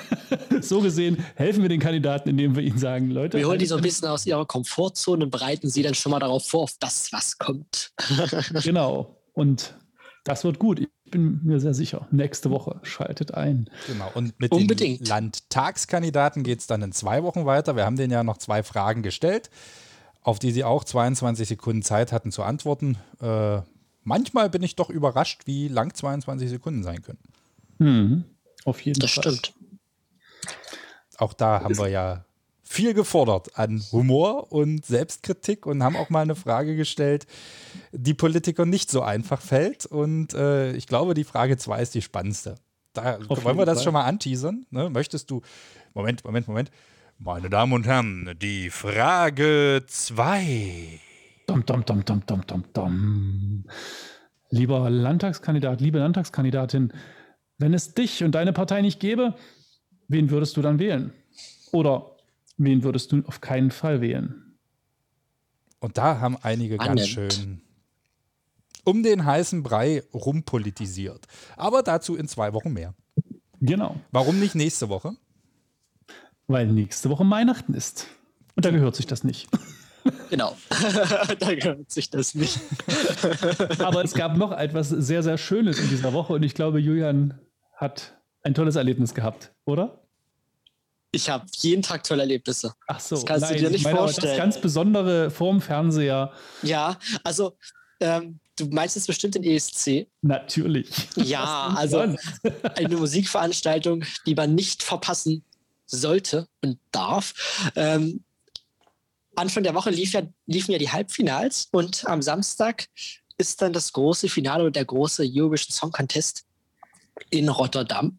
so gesehen helfen wir den Kandidaten, indem wir ihnen sagen, Leute. Wir holen die so ein bisschen aus ihrer Komfortzone und bereiten sie dann schon mal darauf vor, auf das, was kommt. genau. Und das wird gut. Ich bin mir sehr sicher. Nächste Woche schaltet ein. Genau. Und mit Unbedingt. den Landtagskandidaten geht es dann in zwei Wochen weiter. Wir haben denen ja noch zwei Fragen gestellt, auf die sie auch 22 Sekunden Zeit hatten zu antworten. Äh, manchmal bin ich doch überrascht, wie lang 22 Sekunden sein können. Mhm. Auf jeden das Fall. Das stimmt. Auch da haben wir ja viel gefordert an Humor und Selbstkritik und haben auch mal eine Frage gestellt, die Politikern nicht so einfach fällt. Und äh, ich glaube, die Frage 2 ist die spannendste. Da Auf wollen wir das Fall. schon mal anteasern. Ne? Möchtest du. Moment, Moment, Moment. Meine Damen und Herren, die Frage 2. Dum, dum, dum, dum, dum, dum, dum. Lieber Landtagskandidat, liebe Landtagskandidatin, wenn es dich und deine Partei nicht gäbe, wen würdest du dann wählen? Oder wen würdest du auf keinen Fall wählen? Und da haben einige Annett. ganz schön um den heißen Brei rumpolitisiert. Aber dazu in zwei Wochen mehr. Genau. Warum nicht nächste Woche? Weil nächste Woche Weihnachten ist. Und da gehört sich das nicht. Genau. da gehört sich das nicht. Aber es gab noch etwas sehr, sehr Schönes in dieser Woche und ich glaube, Julian hat ein tolles Erlebnis gehabt, oder? Ich habe jeden Tag tolle Erlebnisse. Ach so, das kannst nein, du dir nicht meine, vorstellen. Das ganz besondere vorm Fernseher. Ja, also ähm, du meinst es bestimmt den ESC? Natürlich. Ja, also eine Musikveranstaltung, die man nicht verpassen sollte und darf. Ähm, Anfang der Woche lief ja, liefen ja die Halbfinals und am Samstag ist dann das große Finale und der große Eurovision Song Contest in Rotterdam.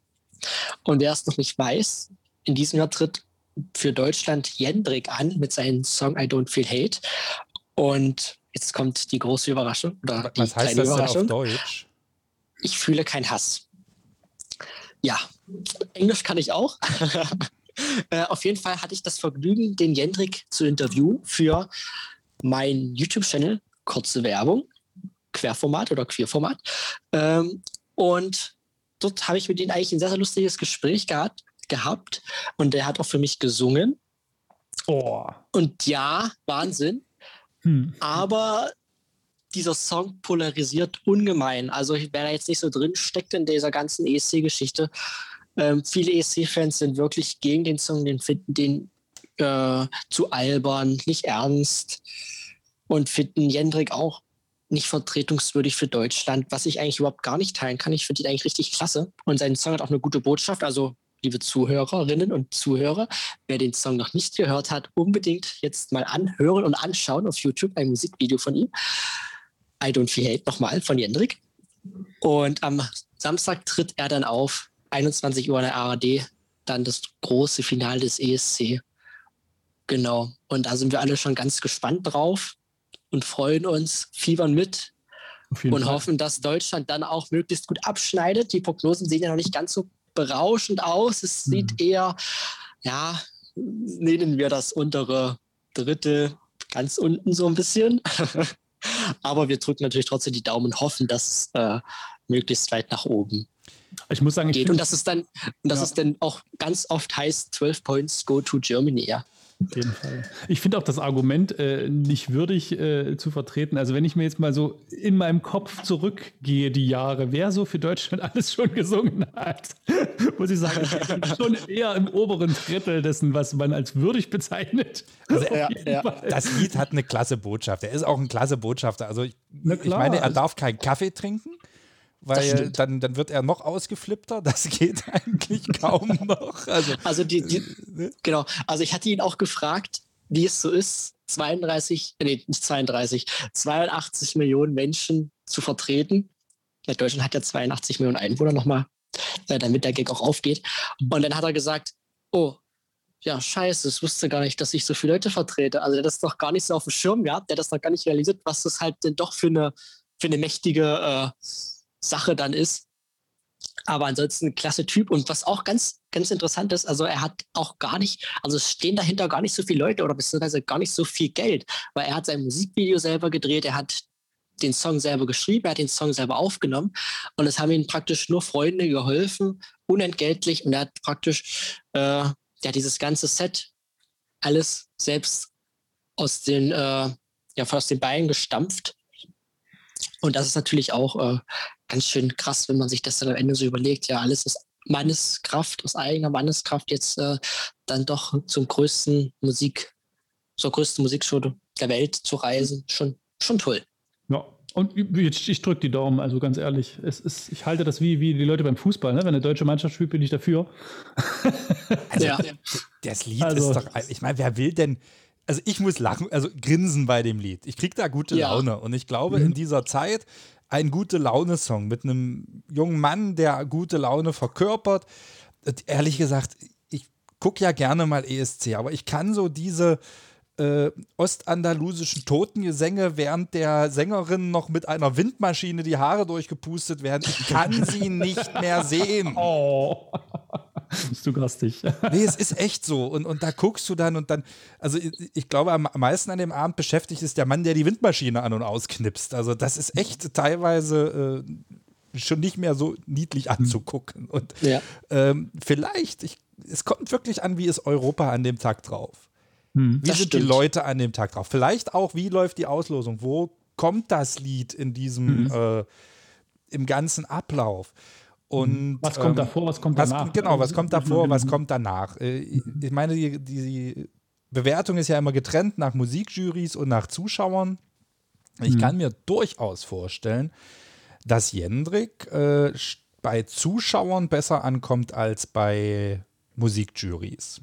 Und wer es noch nicht weiß, in diesem Jahr tritt für Deutschland Jendrik an mit seinem Song I Don't Feel Hate. Und jetzt kommt die große Überraschung. Oder die Was heißt das Überraschung. auf Deutsch? Ich fühle keinen Hass. Ja, Englisch kann ich auch. äh, auf jeden Fall hatte ich das Vergnügen, den Jendrik zu interviewen für meinen YouTube-Channel. Kurze Werbung, Querformat oder Queerformat. Ähm, und dort habe ich mit ihm eigentlich ein sehr, sehr lustiges Gespräch gehabt, gehabt. Und der hat auch für mich gesungen. Oh. Und ja, Wahnsinn. Hm. Aber dieser Song polarisiert ungemein. Also wer da jetzt nicht so drin steckt in dieser ganzen ESC-Geschichte, ähm, viele ESC-Fans sind wirklich gegen den Song, den finden den äh, zu albern, nicht ernst und finden Jendrik auch nicht vertretungswürdig für Deutschland, was ich eigentlich überhaupt gar nicht teilen kann. Ich finde ihn eigentlich richtig klasse. Und sein Song hat auch eine gute Botschaft. Also, liebe Zuhörerinnen und Zuhörer, wer den Song noch nicht gehört hat, unbedingt jetzt mal anhören und anschauen auf YouTube ein Musikvideo von ihm. I Don't Feel Hate nochmal von Jendrik. Und am Samstag tritt er dann auf, 21 Uhr in der ARD, dann das große Finale des ESC. Genau. Und da sind wir alle schon ganz gespannt drauf und freuen uns, fiebern mit und Fall. hoffen, dass Deutschland dann auch möglichst gut abschneidet. Die Prognosen sehen ja noch nicht ganz so berauschend aus. Es mhm. sieht eher, ja, nehmen wir das untere Drittel ganz unten so ein bisschen. Aber wir drücken natürlich trotzdem die Daumen und hoffen, dass äh, möglichst weit nach oben Ich muss sagen, ich geht. Und das ist dann, und das Ja. ist dann auch ganz oft heißt 12 Points go to Germany, ja. Auf jeden Fall. Ich finde auch das Argument äh, nicht würdig äh, zu vertreten. Also wenn ich mir jetzt mal so in meinem Kopf zurückgehe, die Jahre, wer so für Deutschland alles schon gesungen hat, muss ich sagen, ich bin schon eher im oberen Drittel dessen, was man als würdig bezeichnet. Also, ja. Fall. Das Lied hat eine klasse Botschaft. Er ist auch ein klasse Botschafter. Also ich, ich meine, er darf keinen Kaffee trinken, weil dann, dann wird er noch ausgeflippter. Das geht eigentlich kaum noch. Also Also die, die ne? genau, also ich hatte ihn auch gefragt, wie es so ist, 32, nee, nicht 32, 82 Millionen Menschen zu vertreten. Ja, Deutschland hat ja 82 Millionen Einwohner nochmal, äh, damit der Gag auch aufgeht. Und dann hat er gesagt, oh, ja, scheiße, ich wusste gar nicht, dass ich so viele Leute vertrete. Also der hat das doch gar nicht so auf dem Schirm gehabt, der hat das noch gar nicht realisiert, was das halt denn doch für eine, für eine mächtige äh, Sache dann ist. Aber ansonsten klasse Typ. Und was auch ganz, ganz interessant ist, also er hat auch gar nicht, also es stehen dahinter gar nicht so viele Leute oder beziehungsweise gar nicht so viel Geld, weil er hat sein Musikvideo selber gedreht, er hat den Song selber geschrieben, er hat den Song selber aufgenommen und es haben ihm praktisch nur Freunde geholfen, unentgeltlich und er hat praktisch äh, ja, dieses ganze Set alles selbst aus den, äh, ja, aus den Beinen gestampft. Und das ist natürlich auch äh, ganz schön krass, wenn man sich das dann am Ende so überlegt. Ja, alles ist Manneskraft, aus eigener Manneskraft jetzt äh, dann doch zum größten Musik, zur größten Musikshow der Welt zu reisen. Schon, schon toll. Ja. Und jetzt, ich drücke die Daumen, also ganz ehrlich. Es ist, ich halte das wie, wie die Leute beim Fußball. Ne? Wenn eine deutsche Mannschaft spielt, bin ich dafür. Also, Ja. das Lied Also- ist doch, ich meine, wer will denn, also ich muss lachen, also grinsen bei dem Lied. Ich krieg da gute Ja. Laune und ich glaube, Mhm. in dieser Zeit ein gute Laune-Song mit einem jungen Mann, der gute Laune verkörpert. äh, Ehrlich gesagt, ich gucke ja gerne mal ESC, aber ich kann so diese äh, ostandalusischen Totengesänge, während der Sängerin noch mit einer Windmaschine die Haare durchgepustet werden. Ich kann sie nicht mehr sehen. Oh. Bist du garstig. Nee, es ist echt so. Und, und da guckst du dann und dann, also ich, ich glaube, am meisten an dem Abend beschäftigt ist der Mann, der die Windmaschine an- und ausknipst. Also das ist echt teilweise äh, schon nicht mehr so niedlich anzugucken. Und Ja. ähm, vielleicht, ich, es kommt wirklich an, wie ist Europa an dem Tag drauf. Hm. Wie sind die stimmt. Leute an dem Tag drauf? Vielleicht auch, wie läuft die Auslosung? Wo kommt das Lied in diesem, äh, im ganzen Ablauf? Und, Was kommt ähm, davor, was kommt was, danach? Genau, was kommt davor, was kommt danach? Äh, Ich meine, die, die Bewertung ist ja immer getrennt nach Musikjurys und nach Zuschauern. Ich Mhm. kann mir durchaus vorstellen, dass Jendrik äh, bei Zuschauern besser ankommt als bei Musikjurys.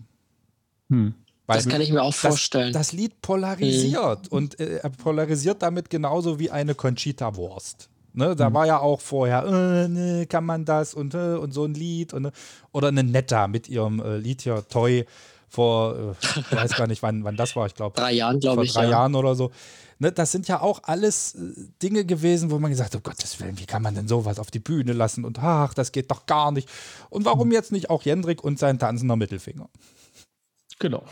Hm. Das kann ich mir auch vorstellen. Das, das Lied polarisiert und äh, er polarisiert damit genauso wie eine Conchita Wurst. Ne, da war ja auch vorher, äh, ne, kann man das und, äh, und so ein Lied und, äh, oder eine Netta mit ihrem äh, Lied hier Toy vor, äh, ich weiß gar nicht, wann, wann das war, ich glaube Drei Jahren, glaube vor ich. drei ja. Jahren oder so. Ne, das sind ja auch alles äh, Dinge gewesen, wo man gesagt hat, oh Gottes Willen, wie kann man denn sowas auf die Bühne lassen und ach, das geht doch gar nicht. Und warum jetzt nicht auch Jendrik und sein tanzender Mittelfinger? Genau.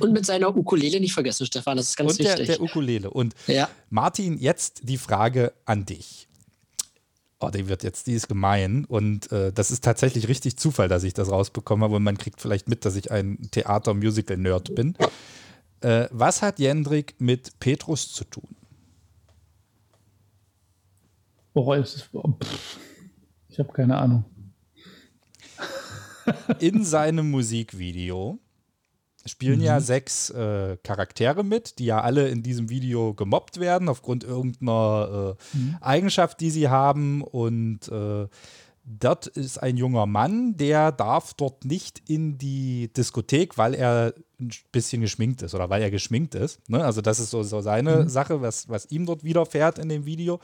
Und mit seiner Ukulele nicht vergessen, Stefan, das ist ganz und der, wichtig. der Ukulele. Und ja, Martin, jetzt die Frage an dich. Oh, die wird jetzt, die ist gemein. Und äh, das ist tatsächlich richtig Zufall, dass ich das rausbekomme, aber man kriegt vielleicht mit, dass ich ein Theater-Musical-Nerd bin. Äh, was hat Jendrik mit Petrus zu tun? Boah, ist, oh, ich habe keine Ahnung. In seinem Musikvideo spielen ja sechs äh, Charaktere mit, die ja alle in diesem Video gemobbt werden aufgrund irgendeiner äh, Eigenschaft, die sie haben. Und äh, dort ist ein junger Mann, der darf dort nicht in die Diskothek, weil er ein bisschen geschminkt ist oder weil er geschminkt ist. Ne? Also das ist so, so seine Sache, was, was ihm dort widerfährt in dem Video.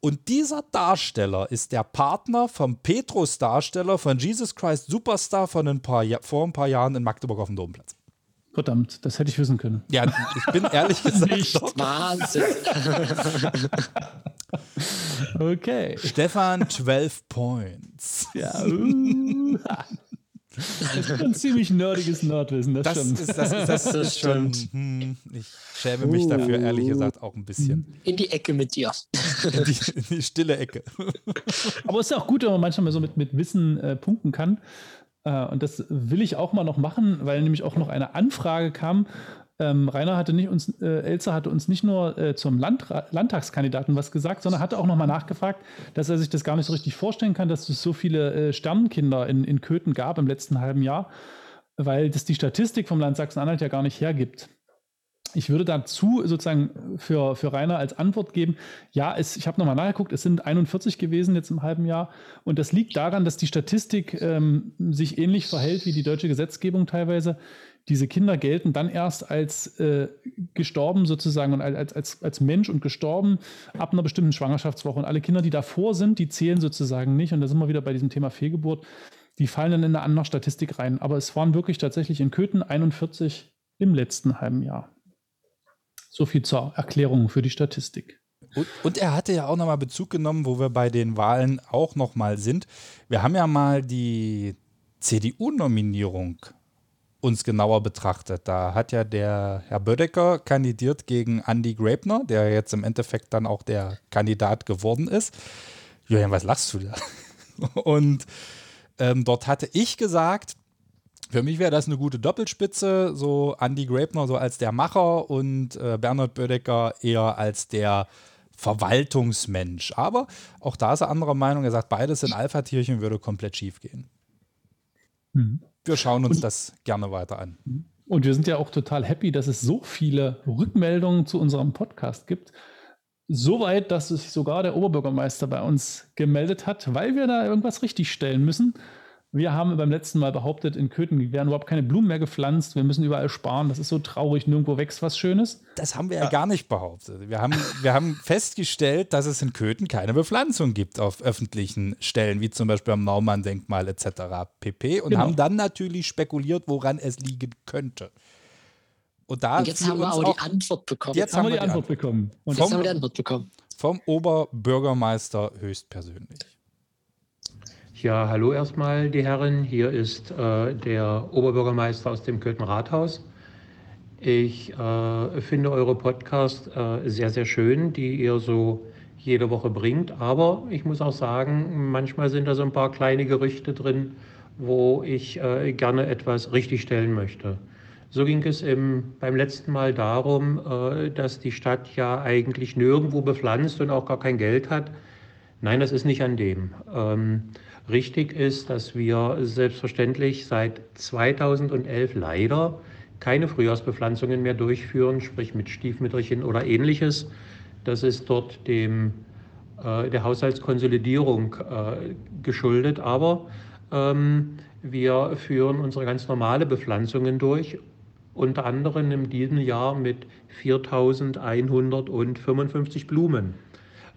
Und dieser Darsteller ist der Partner vom Petrus-Darsteller von Jesus Christ Superstar von ein paar vor ein paar Jahren in Magdeburg auf dem Domplatz. Verdammt, das hätte ich wissen können. Ja, ich bin ehrlich gesagt Nicht. doch. Wahnsinn. Okay. Stefan 12 Points. Ja, uh. Das ist ein ziemlich nerdiges Nerdwissen, das, Das stimmt. ist, das, ist, das Das stimmt. Hm, ich schäme mich dafür, ehrlich gesagt, auch ein bisschen. In die Ecke mit dir. In die, in die stille Ecke. Aber es ist ja auch gut, wenn man manchmal so mit, mit Wissen äh, punkten kann. Äh, und das will ich auch mal noch machen, weil nämlich auch noch eine Anfrage kam. Ähm, Rainer hatte nicht uns, äh, Elzer hatte uns nicht nur äh, zum Landra Landtagskandidaten was gesagt, sondern hatte auch noch mal nachgefragt, dass er sich das gar nicht so richtig vorstellen kann, dass es so viele äh, Sternenkinder in, in Köthen gab im letzten halben Jahr, weil das die Statistik vom Land Sachsen-Anhalt ja gar nicht hergibt. Ich würde dazu sozusagen für, für Rainer als Antwort geben, ja, es, ich habe nochmal nachgeguckt, es sind 41 gewesen jetzt im halben Jahr. Und das liegt daran, dass die Statistik ähm, sich ähnlich verhält wie die deutsche Gesetzgebung teilweise. Diese Kinder gelten dann erst als äh, gestorben sozusagen und als, als, als Mensch und gestorben ab einer bestimmten Schwangerschaftswoche. Und alle Kinder, die davor sind, die zählen sozusagen nicht. Und da sind wir wieder bei diesem Thema Fehlgeburt. Die fallen dann in eine andere Statistik rein. Aber es waren wirklich tatsächlich in Köthen 41 im letzten halben Jahr. So viel zur Erklärung für die Statistik. Und, und er hatte ja auch nochmal Bezug genommen, wo wir bei den Wahlen auch nochmal sind. Wir haben ja mal die CDU-Nominierung uns genauer betrachtet. Da hat ja der Herr Bödecker kandidiert gegen Andy Grabner, der jetzt im Endeffekt dann auch der Kandidat geworden ist. Julian, was lachst du da? Und ähm, dort hatte ich gesagt, für mich wäre das eine gute Doppelspitze, so Andy Grabner so als der Macher und äh, Bernhard Bödecker eher als der Verwaltungsmensch. Aber auch da ist er anderer Meinung. Er sagt, beides sind Alpha-Tierchen würde komplett schief gehen. Mhm. Wir schauen uns das gerne weiter an. Und wir sind ja auch total happy, dass es so viele Rückmeldungen zu unserem Podcast gibt. Soweit, dass sich sogar der Oberbürgermeister bei uns gemeldet hat, weil wir da irgendwas richtigstellen müssen. Wir haben beim letzten Mal behauptet, in Köthen werden überhaupt keine Blumen mehr gepflanzt. Wir müssen überall sparen. Das ist so traurig. Nirgendwo wächst was Schönes. Das haben wir ja, gar nicht behauptet. Wir haben, wir haben festgestellt, dass es in Köthen keine Bepflanzung gibt auf öffentlichen Stellen, wie zum Beispiel am Naumann-Denkmal etc. pp. Und Genau. haben dann natürlich spekuliert, woran es liegen könnte. Und da Und jetzt haben wir auch die Antwort bekommen. Jetzt haben wir die Antwort bekommen. Und jetzt haben wir die Antwort bekommen. vom Oberbürgermeister höchstpersönlich. Ja, hallo erstmal, die Herren. Hier ist äh, der Oberbürgermeister aus dem Köthen Rathaus. Ich äh, finde eure Podcasts äh, sehr, sehr schön, die ihr so jede Woche bringt. Aber ich muss auch sagen, manchmal sind da so ein paar kleine Gerüchte drin, wo ich äh, gerne etwas richtigstellen möchte. So ging es im, beim letzten Mal darum, äh, dass die Stadt ja eigentlich nirgendwo bepflanzt und auch gar kein Geld hat. Nein, das ist nicht an dem. Ähm, richtig ist, dass wir selbstverständlich seit 2011 leider keine Frühjahrsbepflanzungen mehr durchführen, sprich mit Stiefmütterchen oder ähnliches. Das ist dort dem, äh, der Haushaltskonsolidierung äh, geschuldet. Aber ähm, wir führen unsere ganz normale Bepflanzungen durch, unter anderem in diesem Jahr mit 4.155 Blumen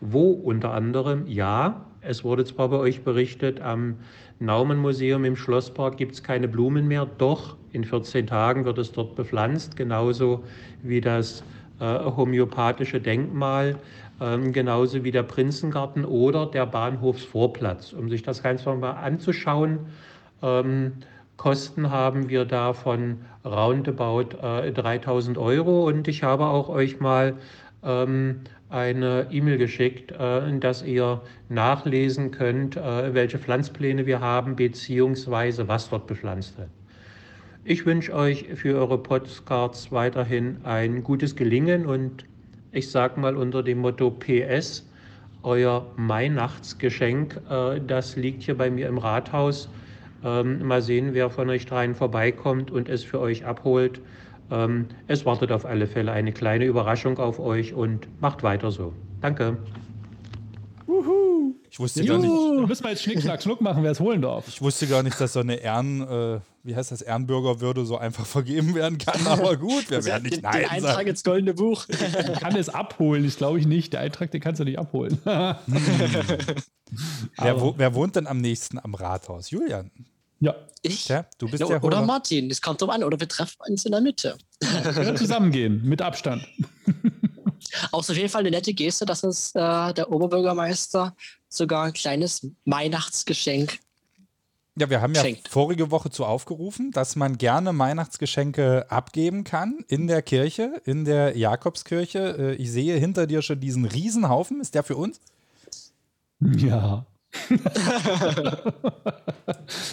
wo unter anderem, ja, es wurde zwar bei euch berichtet, am Naumann-Museum im Schlosspark gibt es keine Blumen mehr, doch in 14 Tagen wird es dort bepflanzt, genauso wie das äh, homöopathische Denkmal, ähm, genauso wie der Prinzengarten oder der Bahnhofsvorplatz. Um sich das Ganze mal anzuschauen, ähm, Kosten haben wir da von roundabout äh, 3000 Euro und ich habe auch euch mal ähm, eine E-Mail geschickt, äh, dass ihr nachlesen könnt, äh, welche Pflanzpläne wir haben, beziehungsweise was dort bepflanzt wird. Ich wünsche euch für eure Podcasts weiterhin ein gutes Gelingen und ich sage mal unter dem Motto PS, euer Weihnachtsgeschenk, äh, das liegt hier bei mir im Rathaus. Ähm, mal sehen, wer von euch dreien vorbeikommt und es für euch abholt. Ähm, es wartet auf alle Fälle eine kleine Überraschung auf euch und macht weiter so. Danke. Ich wusste gar nicht. Juhu, müssen wir jetzt Schnick, Schnack, Schnuck machen, wer es holen darf. Ich wusste gar nicht, dass so eine Ehren, äh, wie heißt das, Ehrenbürgerwürde so einfach vergeben werden kann. Aber gut, wir werden nicht den, Nein den Eintrag sagen. ins Goldene Buch. Man kann es abholen, das glaube ich nicht. Der Eintrag, den kannst du nicht abholen. Wer, Aber- wo, wer wohnt denn am nächsten am Rathaus? Julian. Ja, Ich? Tja, du bist Ja, der oder Holer. Martin, das kommt drauf an. Oder wir treffen uns in der Mitte. wir können zusammengehen, mit Abstand. Auch auf jeden Fall eine nette Geste, dass uns äh, der Oberbürgermeister sogar ein kleines Weihnachtsgeschenk Ja, wir haben ja Schenkt. vorige Woche zu aufgerufen, dass man gerne Weihnachtsgeschenke abgeben kann in der Kirche, in der Jakobskirche. Äh, Ich sehe hinter dir schon diesen Riesenhaufen. Ist der für uns? Ja.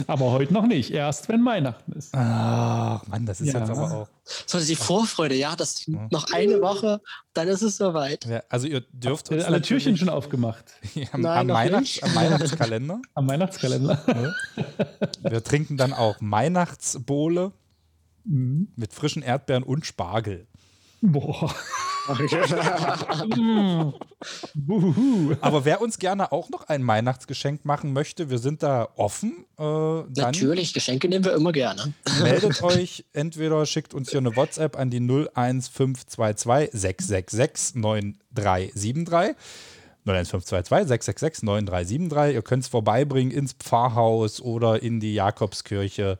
aber heute noch nicht. Erst wenn Weihnachten ist. Ach, Mann, das ist Ja. jetzt aber auch. So die Vorfreude, ja, das noch eine Woche, dann ist es soweit. Ja, also ihr dürft uns Alle Türchen schon aufgemacht. Ja, am, Nein, am, Weihnachts-, am Weihnachtskalender. Am Weihnachtskalender. Wir trinken dann auch Weihnachtsbowle Mhm. mit frischen Erdbeeren und Spargel. Boah. Aber wer uns gerne auch noch ein Weihnachtsgeschenk machen möchte, wir sind da offen. Äh, Natürlich, Geschenke nehmen wir immer gerne. meldet euch, entweder schickt uns hier eine WhatsApp an die 01522 666 9373. 01522 666 9373. Ihr könnt es vorbeibringen ins Pfarrhaus oder in die Jakobskirche.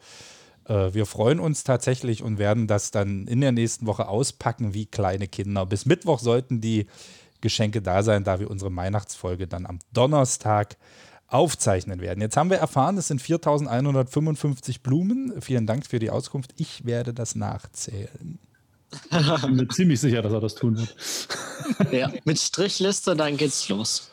Äh, Wir freuen uns tatsächlich und werden das dann in der nächsten Woche auspacken wie kleine Kinder. Bis Mittwoch sollten die Geschenke da sein, da wir unsere Weihnachtsfolge dann am Donnerstag aufzeichnen werden. Jetzt haben wir erfahren, es sind 4155 Blumen. Vielen Dank für die Auskunft. Ich werde das nachzählen. Ich bin mir ziemlich sicher, dass er das tun wird. Ja, mit Strichliste, dann geht's los.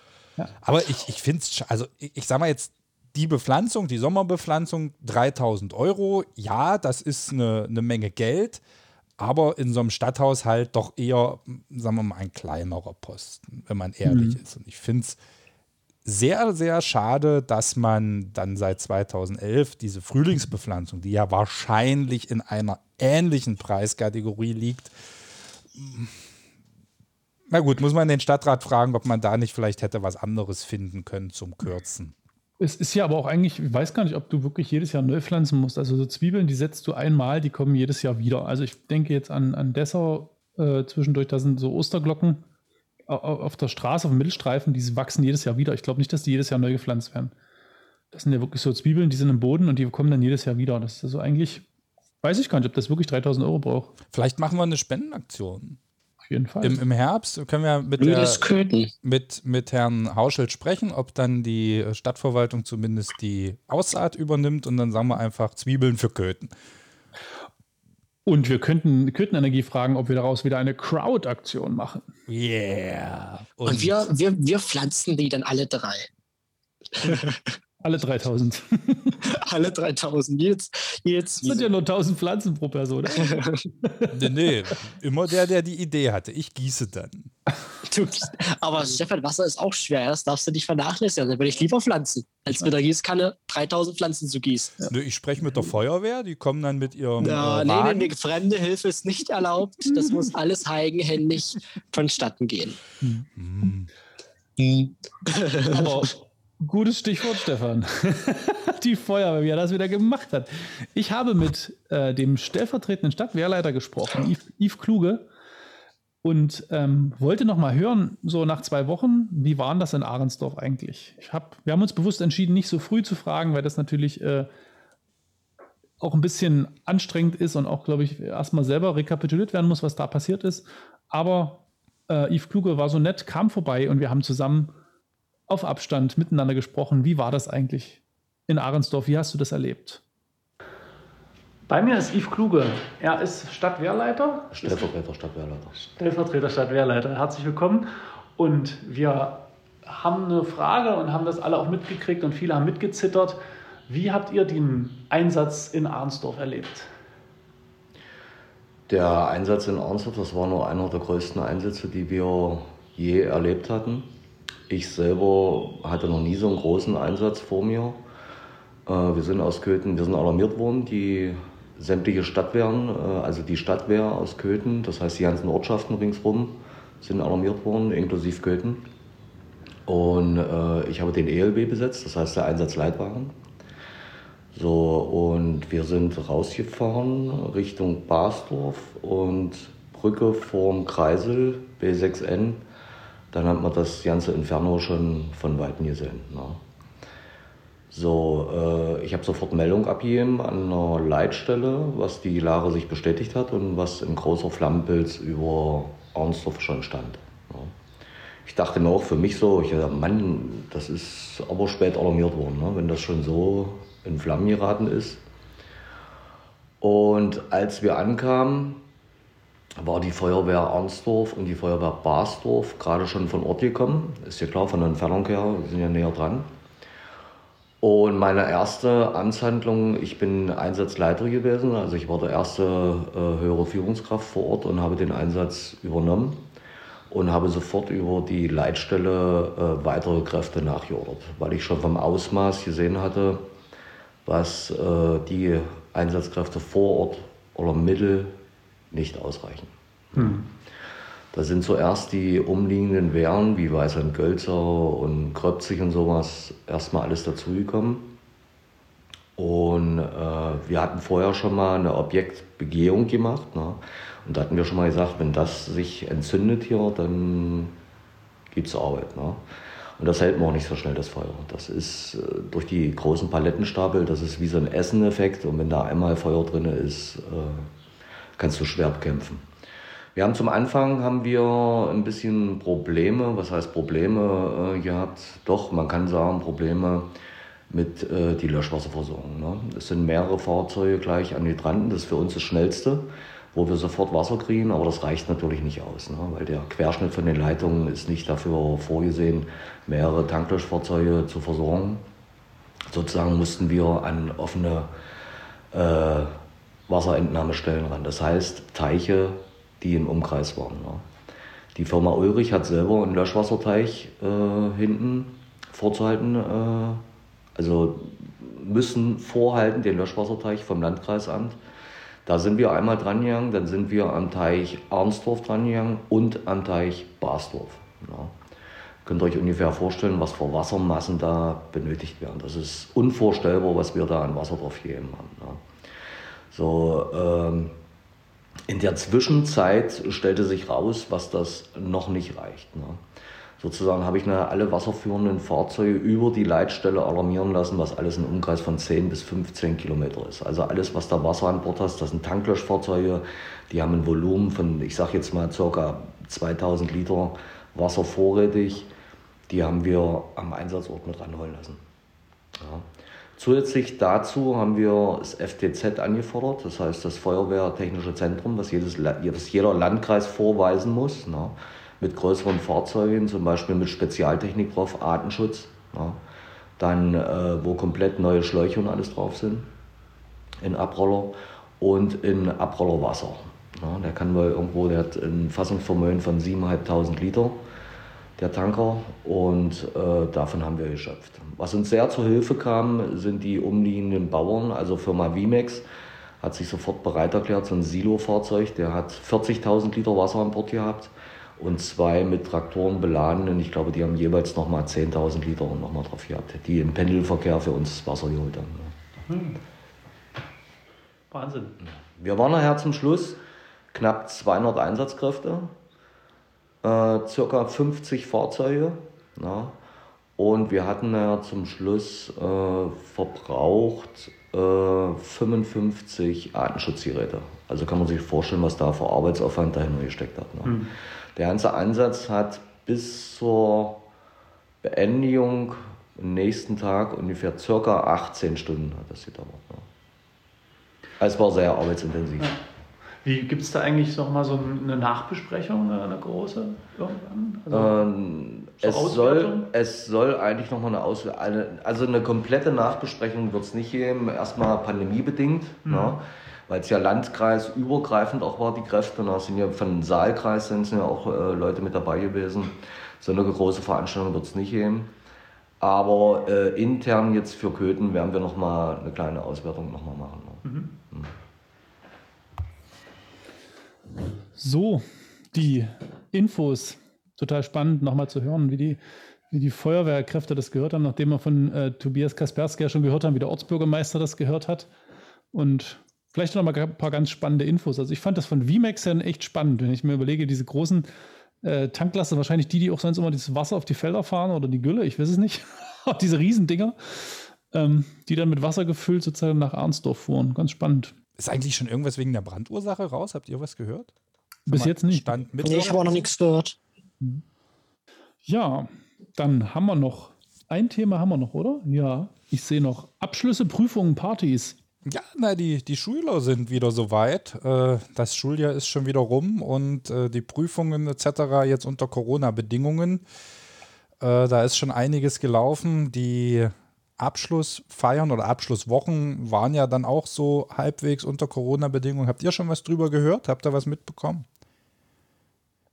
Aber ich, ich finde es, also ich, ich sag mal jetzt, die Bepflanzung, die Sommerbepflanzung, 3000 Euro, ja, das ist eine, eine Menge Geld, aber in so einem Stadthaushalt doch eher, sagen wir mal, ein kleinerer Posten, wenn man ehrlich Mhm. ist. Und ich finde es sehr, sehr schade, dass man dann seit 2011 diese Frühlingsbepflanzung, die ja wahrscheinlich in einer ähnlichen Preiskategorie liegt, na gut, muss man den Stadtrat fragen, ob man da nicht vielleicht hätte was anderes finden können zum Kürzen. Es ist ja aber auch eigentlich, ich weiß gar nicht, ob du wirklich jedes Jahr neu pflanzen musst. Also so Zwiebeln, die setzt du einmal, die kommen jedes Jahr wieder. Also ich denke jetzt an, an Dessau äh, zwischendurch, da sind so Osterglocken au- au- auf der Straße, auf dem Mittelstreifen, die wachsen jedes Jahr wieder. Ich glaube nicht, dass die jedes Jahr neu gepflanzt werden. Das sind ja wirklich so Zwiebeln, die sind im Boden und die kommen dann jedes Jahr wieder. Das ist also eigentlich, weiß ich gar nicht, ob das wirklich 3000 Euro braucht. Vielleicht machen wir eine Spendenaktion. Auf jeden Fall. Im, Im Herbst können wir mit, der, mit, mit Herrn Hauschild sprechen, ob dann die Stadtverwaltung zumindest die Aussaat übernimmt und dann sagen wir einfach Zwiebeln für Köthen. Und wir könnten Köthenenergie fragen, ob wir daraus wieder eine Crowd-Aktion machen. Yeah. Und, wir, wir, wir pflanzen die dann alle drei. Alle 3000. alle 3000. Jetzt, jetzt. Das sind ja nur 1000 Pflanzen pro Person. Nee, nee, immer der, der die Idee hatte. Ich gieße dann. Du, aber Stefan, Wasser ist auch schwer. Das darfst du nicht vernachlässigen. Da würde ich lieber pflanzen, als mit der Gießkanne 3000 Pflanzen zu gießen. Nö, Ich spreche mit der Feuerwehr, die kommen dann mit ihrem Ja, äh, nee, Wagen. nee, nee, fremde Hilfe ist nicht erlaubt. Das muss alles eigenhändig vonstatten gehen. Aber gutes Stichwort, Stefan. Die Feuerwehr, wie er das wieder gemacht hat. Ich habe mit äh, dem stellvertretenden Stadtwehrleiter gesprochen, Yves, Yves Kluge, und ähm, wollte noch mal hören, so nach zwei Wochen, wie war denn das in Ahrensdorf eigentlich? Ich hab, wir haben uns bewusst entschieden, nicht so früh zu fragen, weil das natürlich äh, auch ein bisschen anstrengend ist und auch, glaube ich, erstmal selber rekapituliert werden muss, was da passiert ist. Aber äh, Yves Kluge war so nett, kam vorbei und wir haben zusammen auf Abstand miteinander gesprochen. Wie war das eigentlich in Ahrensdorf? Wie hast du das erlebt? Bei mir ist Yves Kluge. Er ist Stadtwehrleiter. Stellvertreter Stadtwehrleiter. Stellvertreter Stadtwehrleiter. Herzlich willkommen. Und wir haben eine Frage und haben das alle auch mitgekriegt und viele haben mitgezittert. Wie habt ihr den Einsatz in Ahrensdorf erlebt? Der Einsatz in Arnsdorf, das war nur einer der größten Einsätze, die wir je erlebt hatten. Ich selber hatte noch nie so einen großen Einsatz vor mir. Äh, Wir sind aus Köthen, wir sind alarmiert worden, die sämtliche Stadtwehren, äh, also die Stadtwehr aus Köthen, das heißt die ganzen Ortschaften ringsrum, sind alarmiert worden, inklusive Köthen. Und äh, ich habe den ELB besetzt, das heißt der Einsatzleitwagen. So, und wir sind rausgefahren Richtung Basdorf und Brücke vorm Kreisel, B6N. Dann hat man das ganze Inferno schon von Weitem gesehen. Ne? So, äh, ich habe sofort Meldung abgegeben an einer Leitstelle, was die Lage sich bestätigt hat und was in großer Flammenpilz über Arnsdorf schon stand. Ne? Ich dachte mir auch für mich so, ich dachte, Mann, das ist aber spät alarmiert worden. Ne? Wenn das schon so in Flammen geraten ist. Und als wir ankamen, war die Feuerwehr Arnsdorf und die Feuerwehr Basdorf gerade schon von Ort gekommen. Ist ja klar, von der Entfernung her, wir sind ja näher dran. Und meine erste Amtshandlung, ich bin Einsatzleiter gewesen, also ich war der erste äh, höhere Führungskraft vor Ort und habe den Einsatz übernommen und habe sofort über die Leitstelle äh, weitere Kräfte nachgeordert, weil ich schon vom Ausmaß gesehen hatte, was äh, die Einsatzkräfte vor Ort oder Mittel nicht ausreichen. Hm. Da sind zuerst die umliegenden Wehren wie Weißland-Gölzer und Kröpzig und sowas erstmal alles dazugekommen. Und äh, wir hatten vorher schon mal eine Objektbegehung gemacht. Ne? Und da hatten wir schon mal gesagt, wenn das sich entzündet hier, dann gibt es Arbeit. Ne? Und das hält man auch nicht so schnell, das Feuer. Das ist äh, durch die großen Palettenstapel, das ist wie so ein Essen-Effekt. Und wenn da einmal Feuer drin ist, äh, kannst du schwer bekämpfen. Wir haben zum Anfang haben wir ein bisschen Probleme, was heißt Probleme äh, gehabt? Doch, man kann sagen Probleme mit äh, die Löschwasserversorgung. Ne? Es sind mehrere Fahrzeuge gleich an Hydranten, das ist für uns das Schnellste, wo wir sofort Wasser kriegen, aber das reicht natürlich nicht aus, ne? weil der Querschnitt von den Leitungen ist nicht dafür vorgesehen, mehrere Tanklöschfahrzeuge zu versorgen. Sozusagen mussten wir an offene äh, Wasserentnahmestellen ran. Das heißt, Teiche, die im Umkreis waren. Ja. Die Firma Ulrich hat selber einen Löschwasserteich äh, hinten vorzuhalten, äh, also müssen vorhalten den Löschwasserteich vom Landkreisamt. Da sind wir einmal dran gegangen, dann sind wir am Teich Arnsdorf dran gegangen und am Teich Basdorf. Ja. Könnt ihr euch ungefähr vorstellen, was für Wassermassen da benötigt werden. Das ist unvorstellbar, was wir da an Wasser drauf gegeben haben. Ja. So, ähm, in der Zwischenzeit stellte sich raus, was das noch nicht reicht. Ne? Sozusagen habe ich alle wasserführenden Fahrzeuge über die Leitstelle alarmieren lassen, was alles ein Umkreis von 10 bis 15 Kilometer ist. Also alles, was da Wasser an Bord hast, das sind Tanklöschfahrzeuge, die haben ein Volumen von, ich sage jetzt mal, ca. 2000 Liter Wasser vorrätig. Die haben wir am Einsatzort mit ranholen lassen. Ja. Zusätzlich dazu haben wir das FTZ angefordert, das heißt das Feuerwehrtechnische Zentrum, was, jedes, was jeder Landkreis vorweisen muss, ne, mit größeren Fahrzeugen, zum Beispiel mit Spezialtechnik drauf, Artenschutz, ne, dann äh, wo komplett neue Schläuche und alles drauf sind, in Abroller und in Abrollerwasser. Ne, der kann mal irgendwo, der hat ein Fassungsvermögen von 7.500 Liter der Tanker und äh, davon haben wir geschöpft. Was uns sehr zur Hilfe kam, sind die umliegenden Bauern, also Firma Vimex hat sich sofort bereit erklärt, so ein Silo-Fahrzeug, der hat 40.000 Liter Wasser an Bord gehabt und zwei mit Traktoren beladenen, ich glaube, die haben jeweils nochmal 10.000 Liter nochmal drauf gehabt, die im Pendelverkehr für uns Wasser geholt haben. Hm. Wahnsinn. Wir waren nachher zum Schluss knapp 200 Einsatzkräfte äh, circa 50 Fahrzeuge. Na? Und wir hatten ja zum Schluss äh, verbraucht äh, 55 Artenschutzgeräte. Also kann man sich vorstellen, was da für Arbeitsaufwand dahinter gesteckt hat. Ne? Mhm. Der ganze Einsatz hat bis zur Beendigung am nächsten Tag ungefähr circa 18 Stunden hat das gedauert. Ne? Es war sehr arbeitsintensiv. Ja. Wie gibt es da eigentlich noch mal so eine Nachbesprechung, eine große irgendwann? Also, ähm, es, soll, es soll eigentlich noch mal eine, Aus eine also eine komplette Nachbesprechung wird es nicht geben. Erstmal pandemiebedingt, mhm. ne? weil es ja landkreisübergreifend auch war, die Kräfte. Da ne? sind ja von Saalkreis sind ja auch äh, Leute mit dabei gewesen. So eine große Veranstaltung wird es nicht geben. Aber äh, intern jetzt für Köthen werden wir noch mal eine kleine Auswertung noch mal machen. Ne? Mhm. Mhm. So, die Infos. Total spannend, nochmal zu hören, wie die, wie die Feuerwehrkräfte das gehört haben, nachdem wir von äh, Tobias Kaspersky ja schon gehört haben, wie der Ortsbürgermeister das gehört hat. Und vielleicht noch mal ein paar ganz spannende Infos. Also ich fand das von VMAX ja echt spannend, wenn ich mir überlege, diese großen äh, Tanklaster, wahrscheinlich die, die auch sonst immer dieses Wasser auf die Felder fahren oder die Gülle, ich weiß es nicht. diese Riesendinger, ähm, die dann mit Wasser gefüllt sozusagen nach Arnsdorf fuhren. Ganz spannend. Ist eigentlich schon irgendwas wegen der Brandursache raus? Habt ihr was gehört? Bis jetzt nicht. Stand mit nee, ich habe auch noch nichts gehört. Ja, dann haben wir noch ein Thema haben wir noch, oder? Ja. Ich sehe noch Abschlüsse, Prüfungen, Partys. Ja, na, die, die Schüler sind wieder soweit. Äh, das Schuljahr ist schon wieder rum und äh, die Prüfungen etc. jetzt unter Corona-Bedingungen. Äh, da ist schon einiges gelaufen. Die Abschlussfeiern oder Abschlusswochen waren ja dann auch so halbwegs unter Corona-Bedingungen. Habt ihr schon was drüber gehört? Habt ihr was mitbekommen?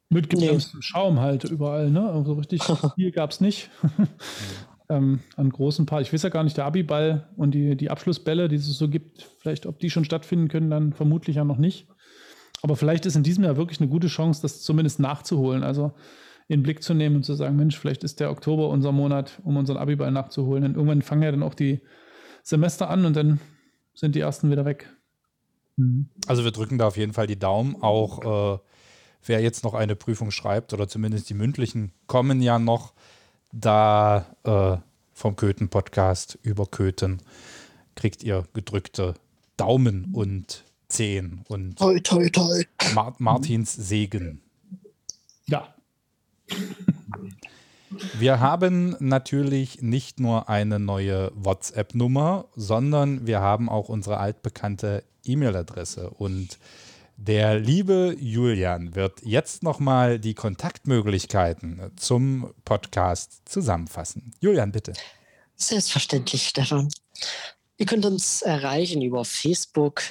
Mit gebremstem nee. Schaum halt überall, ne? Also richtig viel gab es nicht. ähm, an großen Paar. Ich weiß ja gar nicht, der Abiball und die, die Abschlussbälle, die es so gibt, vielleicht, ob die schon stattfinden können, dann vermutlich ja noch nicht. Aber vielleicht ist in diesem Jahr wirklich eine gute Chance, das zumindest nachzuholen. Also in den Blick zu nehmen und zu sagen, Mensch, vielleicht ist der Oktober unser Monat, um unseren Abiball nachzuholen. Denn irgendwann fangen ja dann auch die Semester an und dann sind die ersten wieder weg. Mhm. Also wir drücken da auf jeden Fall die Daumen. Auch äh, wer jetzt noch eine Prüfung schreibt oder zumindest die mündlichen kommen ja noch da äh, vom Köthen-Podcast über Köthen kriegt ihr gedrückte Daumen und Zehen und toi, toi, toi. Mar Martins Segen. Ja. Wir haben natürlich nicht nur eine neue WhatsApp-Nummer, sondern wir haben auch unsere altbekannte E-Mail-Adresse. Und der liebe Julian wird jetzt nochmal die Kontaktmöglichkeiten zum Podcast zusammenfassen. Julian, bitte. Selbstverständlich, Stefan. Ihr könnt uns erreichen über Facebook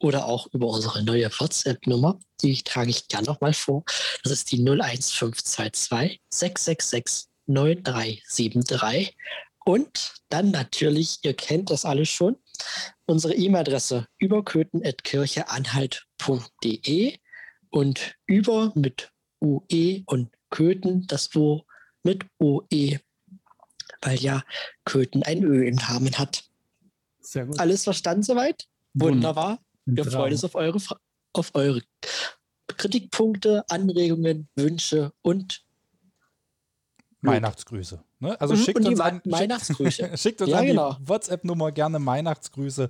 oder auch über unsere neue WhatsApp-Nummer. Die trage ich gerne nochmal vor. Das ist die 01522 666 9373. Und dann natürlich, ihr kennt das alles schon, unsere E-Mail-Adresse überköthen.kircheanhalt.de und über mit UE und Köthen, das O mit OE, weil ja Köthen ein Ö im Namen hat. Sehr gut. Alles verstanden soweit? Wunderbar. Wir freuen uns auf eure, auf eure Kritikpunkte, Anregungen, Wünsche und Weihnachtsgrüße. Ne? Also mhm, schickt uns, an, schickt, schickt uns ja, an die genau. WhatsApp-Nummer gerne Weihnachtsgrüße.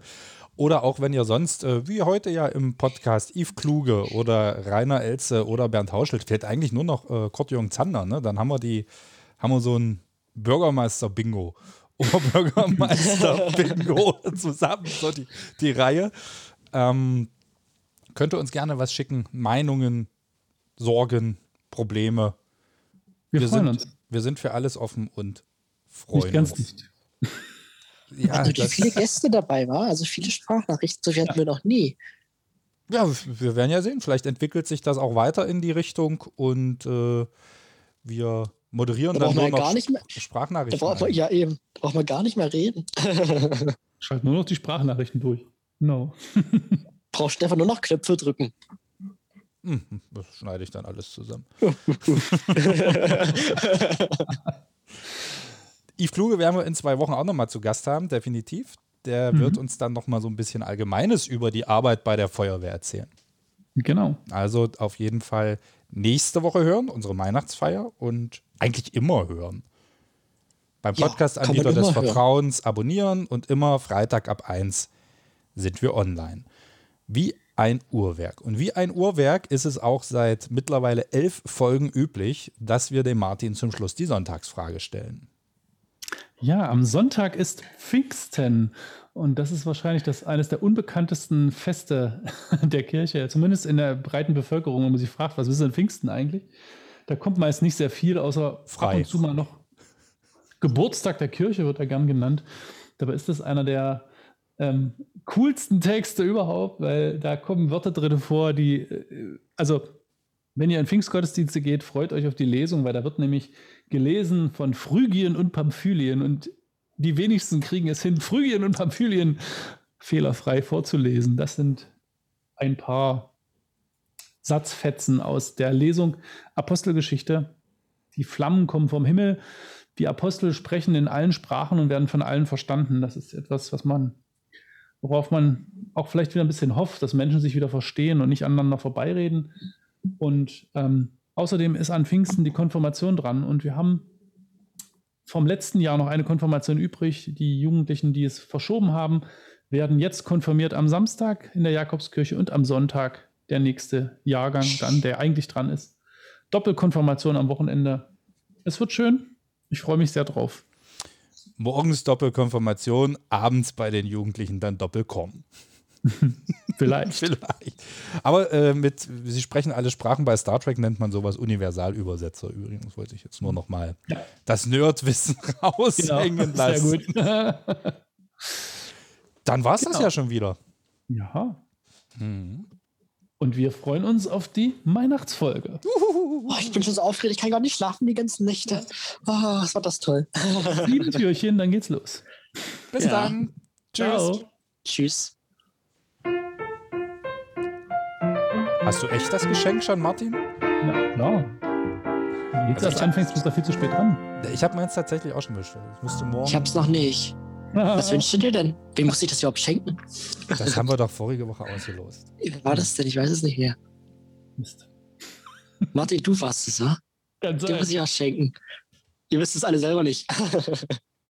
Oder auch wenn ihr sonst, äh, wie heute ja im Podcast, Yves Kluge oder Rainer Elze oder Bernd Hauschelt, fehlt eigentlich nur noch äh, Kurt-Jürgen Zander. Ne? Dann haben wir die, haben wir so ein Bürgermeister-Bingo. Oberbürgermeister-Bingo zusammen, so die, die Reihe. Ähm, könnt ihr uns gerne was schicken. Meinungen, Sorgen, Probleme. Wir, wir freuen sind, uns. Wir sind für alles offen und freuen nicht ganz uns. Nicht. Ja, also wie viele Gäste dabei war, also viele Sprachnachrichten, so viel hatten ja. wir noch nie. Ja, wir werden ja sehen. Vielleicht entwickelt sich das auch weiter in die Richtung und äh, wir moderieren da dann nur noch gar nicht mehr, Sprachnachrichten. Da braucht man, ja, eben. Da braucht man gar nicht mehr reden. Schalt nur noch die Sprachnachrichten durch. No. Braucht Stefan nur noch Knöpfe drücken. Hm, das schneide ich dann alles zusammen. Yves Kluge werden wir in zwei Wochen auch nochmal zu Gast haben, definitiv. Der mhm. wird uns dann nochmal so ein bisschen Allgemeines über die Arbeit bei der Feuerwehr erzählen. Genau. Also auf jeden Fall nächste Woche hören, unsere Weihnachtsfeier und eigentlich immer hören. Beim Podcast-Anbieter des Vertrauens hören. abonnieren und immer Freitag ab 1 sind wir online. Wie ein Uhrwerk. Und wie ein Uhrwerk ist es auch seit mittlerweile elf Folgen üblich, dass wir dem Martin zum Schluss die Sonntagsfrage stellen. Ja, am Sonntag ist Pfingsten. Und das ist wahrscheinlich das, eines der unbekanntesten Feste der Kirche, zumindest in der breiten Bevölkerung, wenn man sich fragt, was ist denn Pfingsten eigentlich? Da kommt meist nicht sehr viel, außer Frei. ab und zu mal noch Geburtstag der Kirche wird er gern genannt. Dabei ist es einer der ähm, coolsten Texte überhaupt, weil da kommen Wörter drin vor, die, äh, also wenn ihr in Pfingstgottesdienste geht, freut euch auf die Lesung, weil da wird nämlich gelesen von Phrygien und Pamphylien und die wenigsten kriegen es hin, Phrygien und Pamphylien fehlerfrei vorzulesen. Das sind ein paar Satzfetzen aus der Lesung Apostelgeschichte. Die Flammen kommen vom Himmel. Die Apostel sprechen in allen Sprachen und werden von allen verstanden. Das ist etwas, was man worauf man auch vielleicht wieder ein bisschen hofft, dass Menschen sich wieder verstehen und nicht aneinander vorbeireden. Und ähm, außerdem ist an Pfingsten die Konfirmation dran und wir haben vom letzten Jahr noch eine Konfirmation übrig. Die Jugendlichen, die es verschoben haben, werden jetzt konfirmiert am Samstag in der Jakobskirche und am Sonntag der nächste Jahrgang dann, der eigentlich dran ist. Doppelkonfirmation am Wochenende. Es wird schön. Ich freue mich sehr drauf. Morgens Doppelkonfirmation, abends bei den Jugendlichen dann Doppelkorn. Vielleicht. Vielleicht. Aber äh, mit, Sie sprechen alle Sprachen, bei Star Trek nennt man sowas Universalübersetzer übrigens. Wollte ich jetzt nur noch mal Ja. das Nerdwissen raushängen Genau, lassen. sehr gut. Dann war es das Genau. ja schon wieder. ja. Mhm. Und wir freuen uns auf die Weihnachtsfolge. Oh, ich bin schon so aufgeregt, ich kann gar nicht schlafen die ganzen Nächte. Oh, was war das toll. Sieben Türchen, dann geht's los. Bis Ja. dann. Tschüss. Ciao. Tschüss. Hast du echt das Geschenk schon, Martin? Na klar. Wenn du jetzt Also erst ich- anfängst, bist du viel zu spät dran. Ich habe meins tatsächlich auch schon bestellt. Ich müsste morgen. Ich hab's noch nicht. Was wünschst du dir denn? Wem muss ich das überhaupt schenken? Das haben wir doch vorige Woche ausgelost. Wer war das denn? Ich weiß es nicht mehr. Mist. Martin, du warst es, wa? Kann Dem sein. muss ich was schenken. Ihr wisst es alle selber nicht.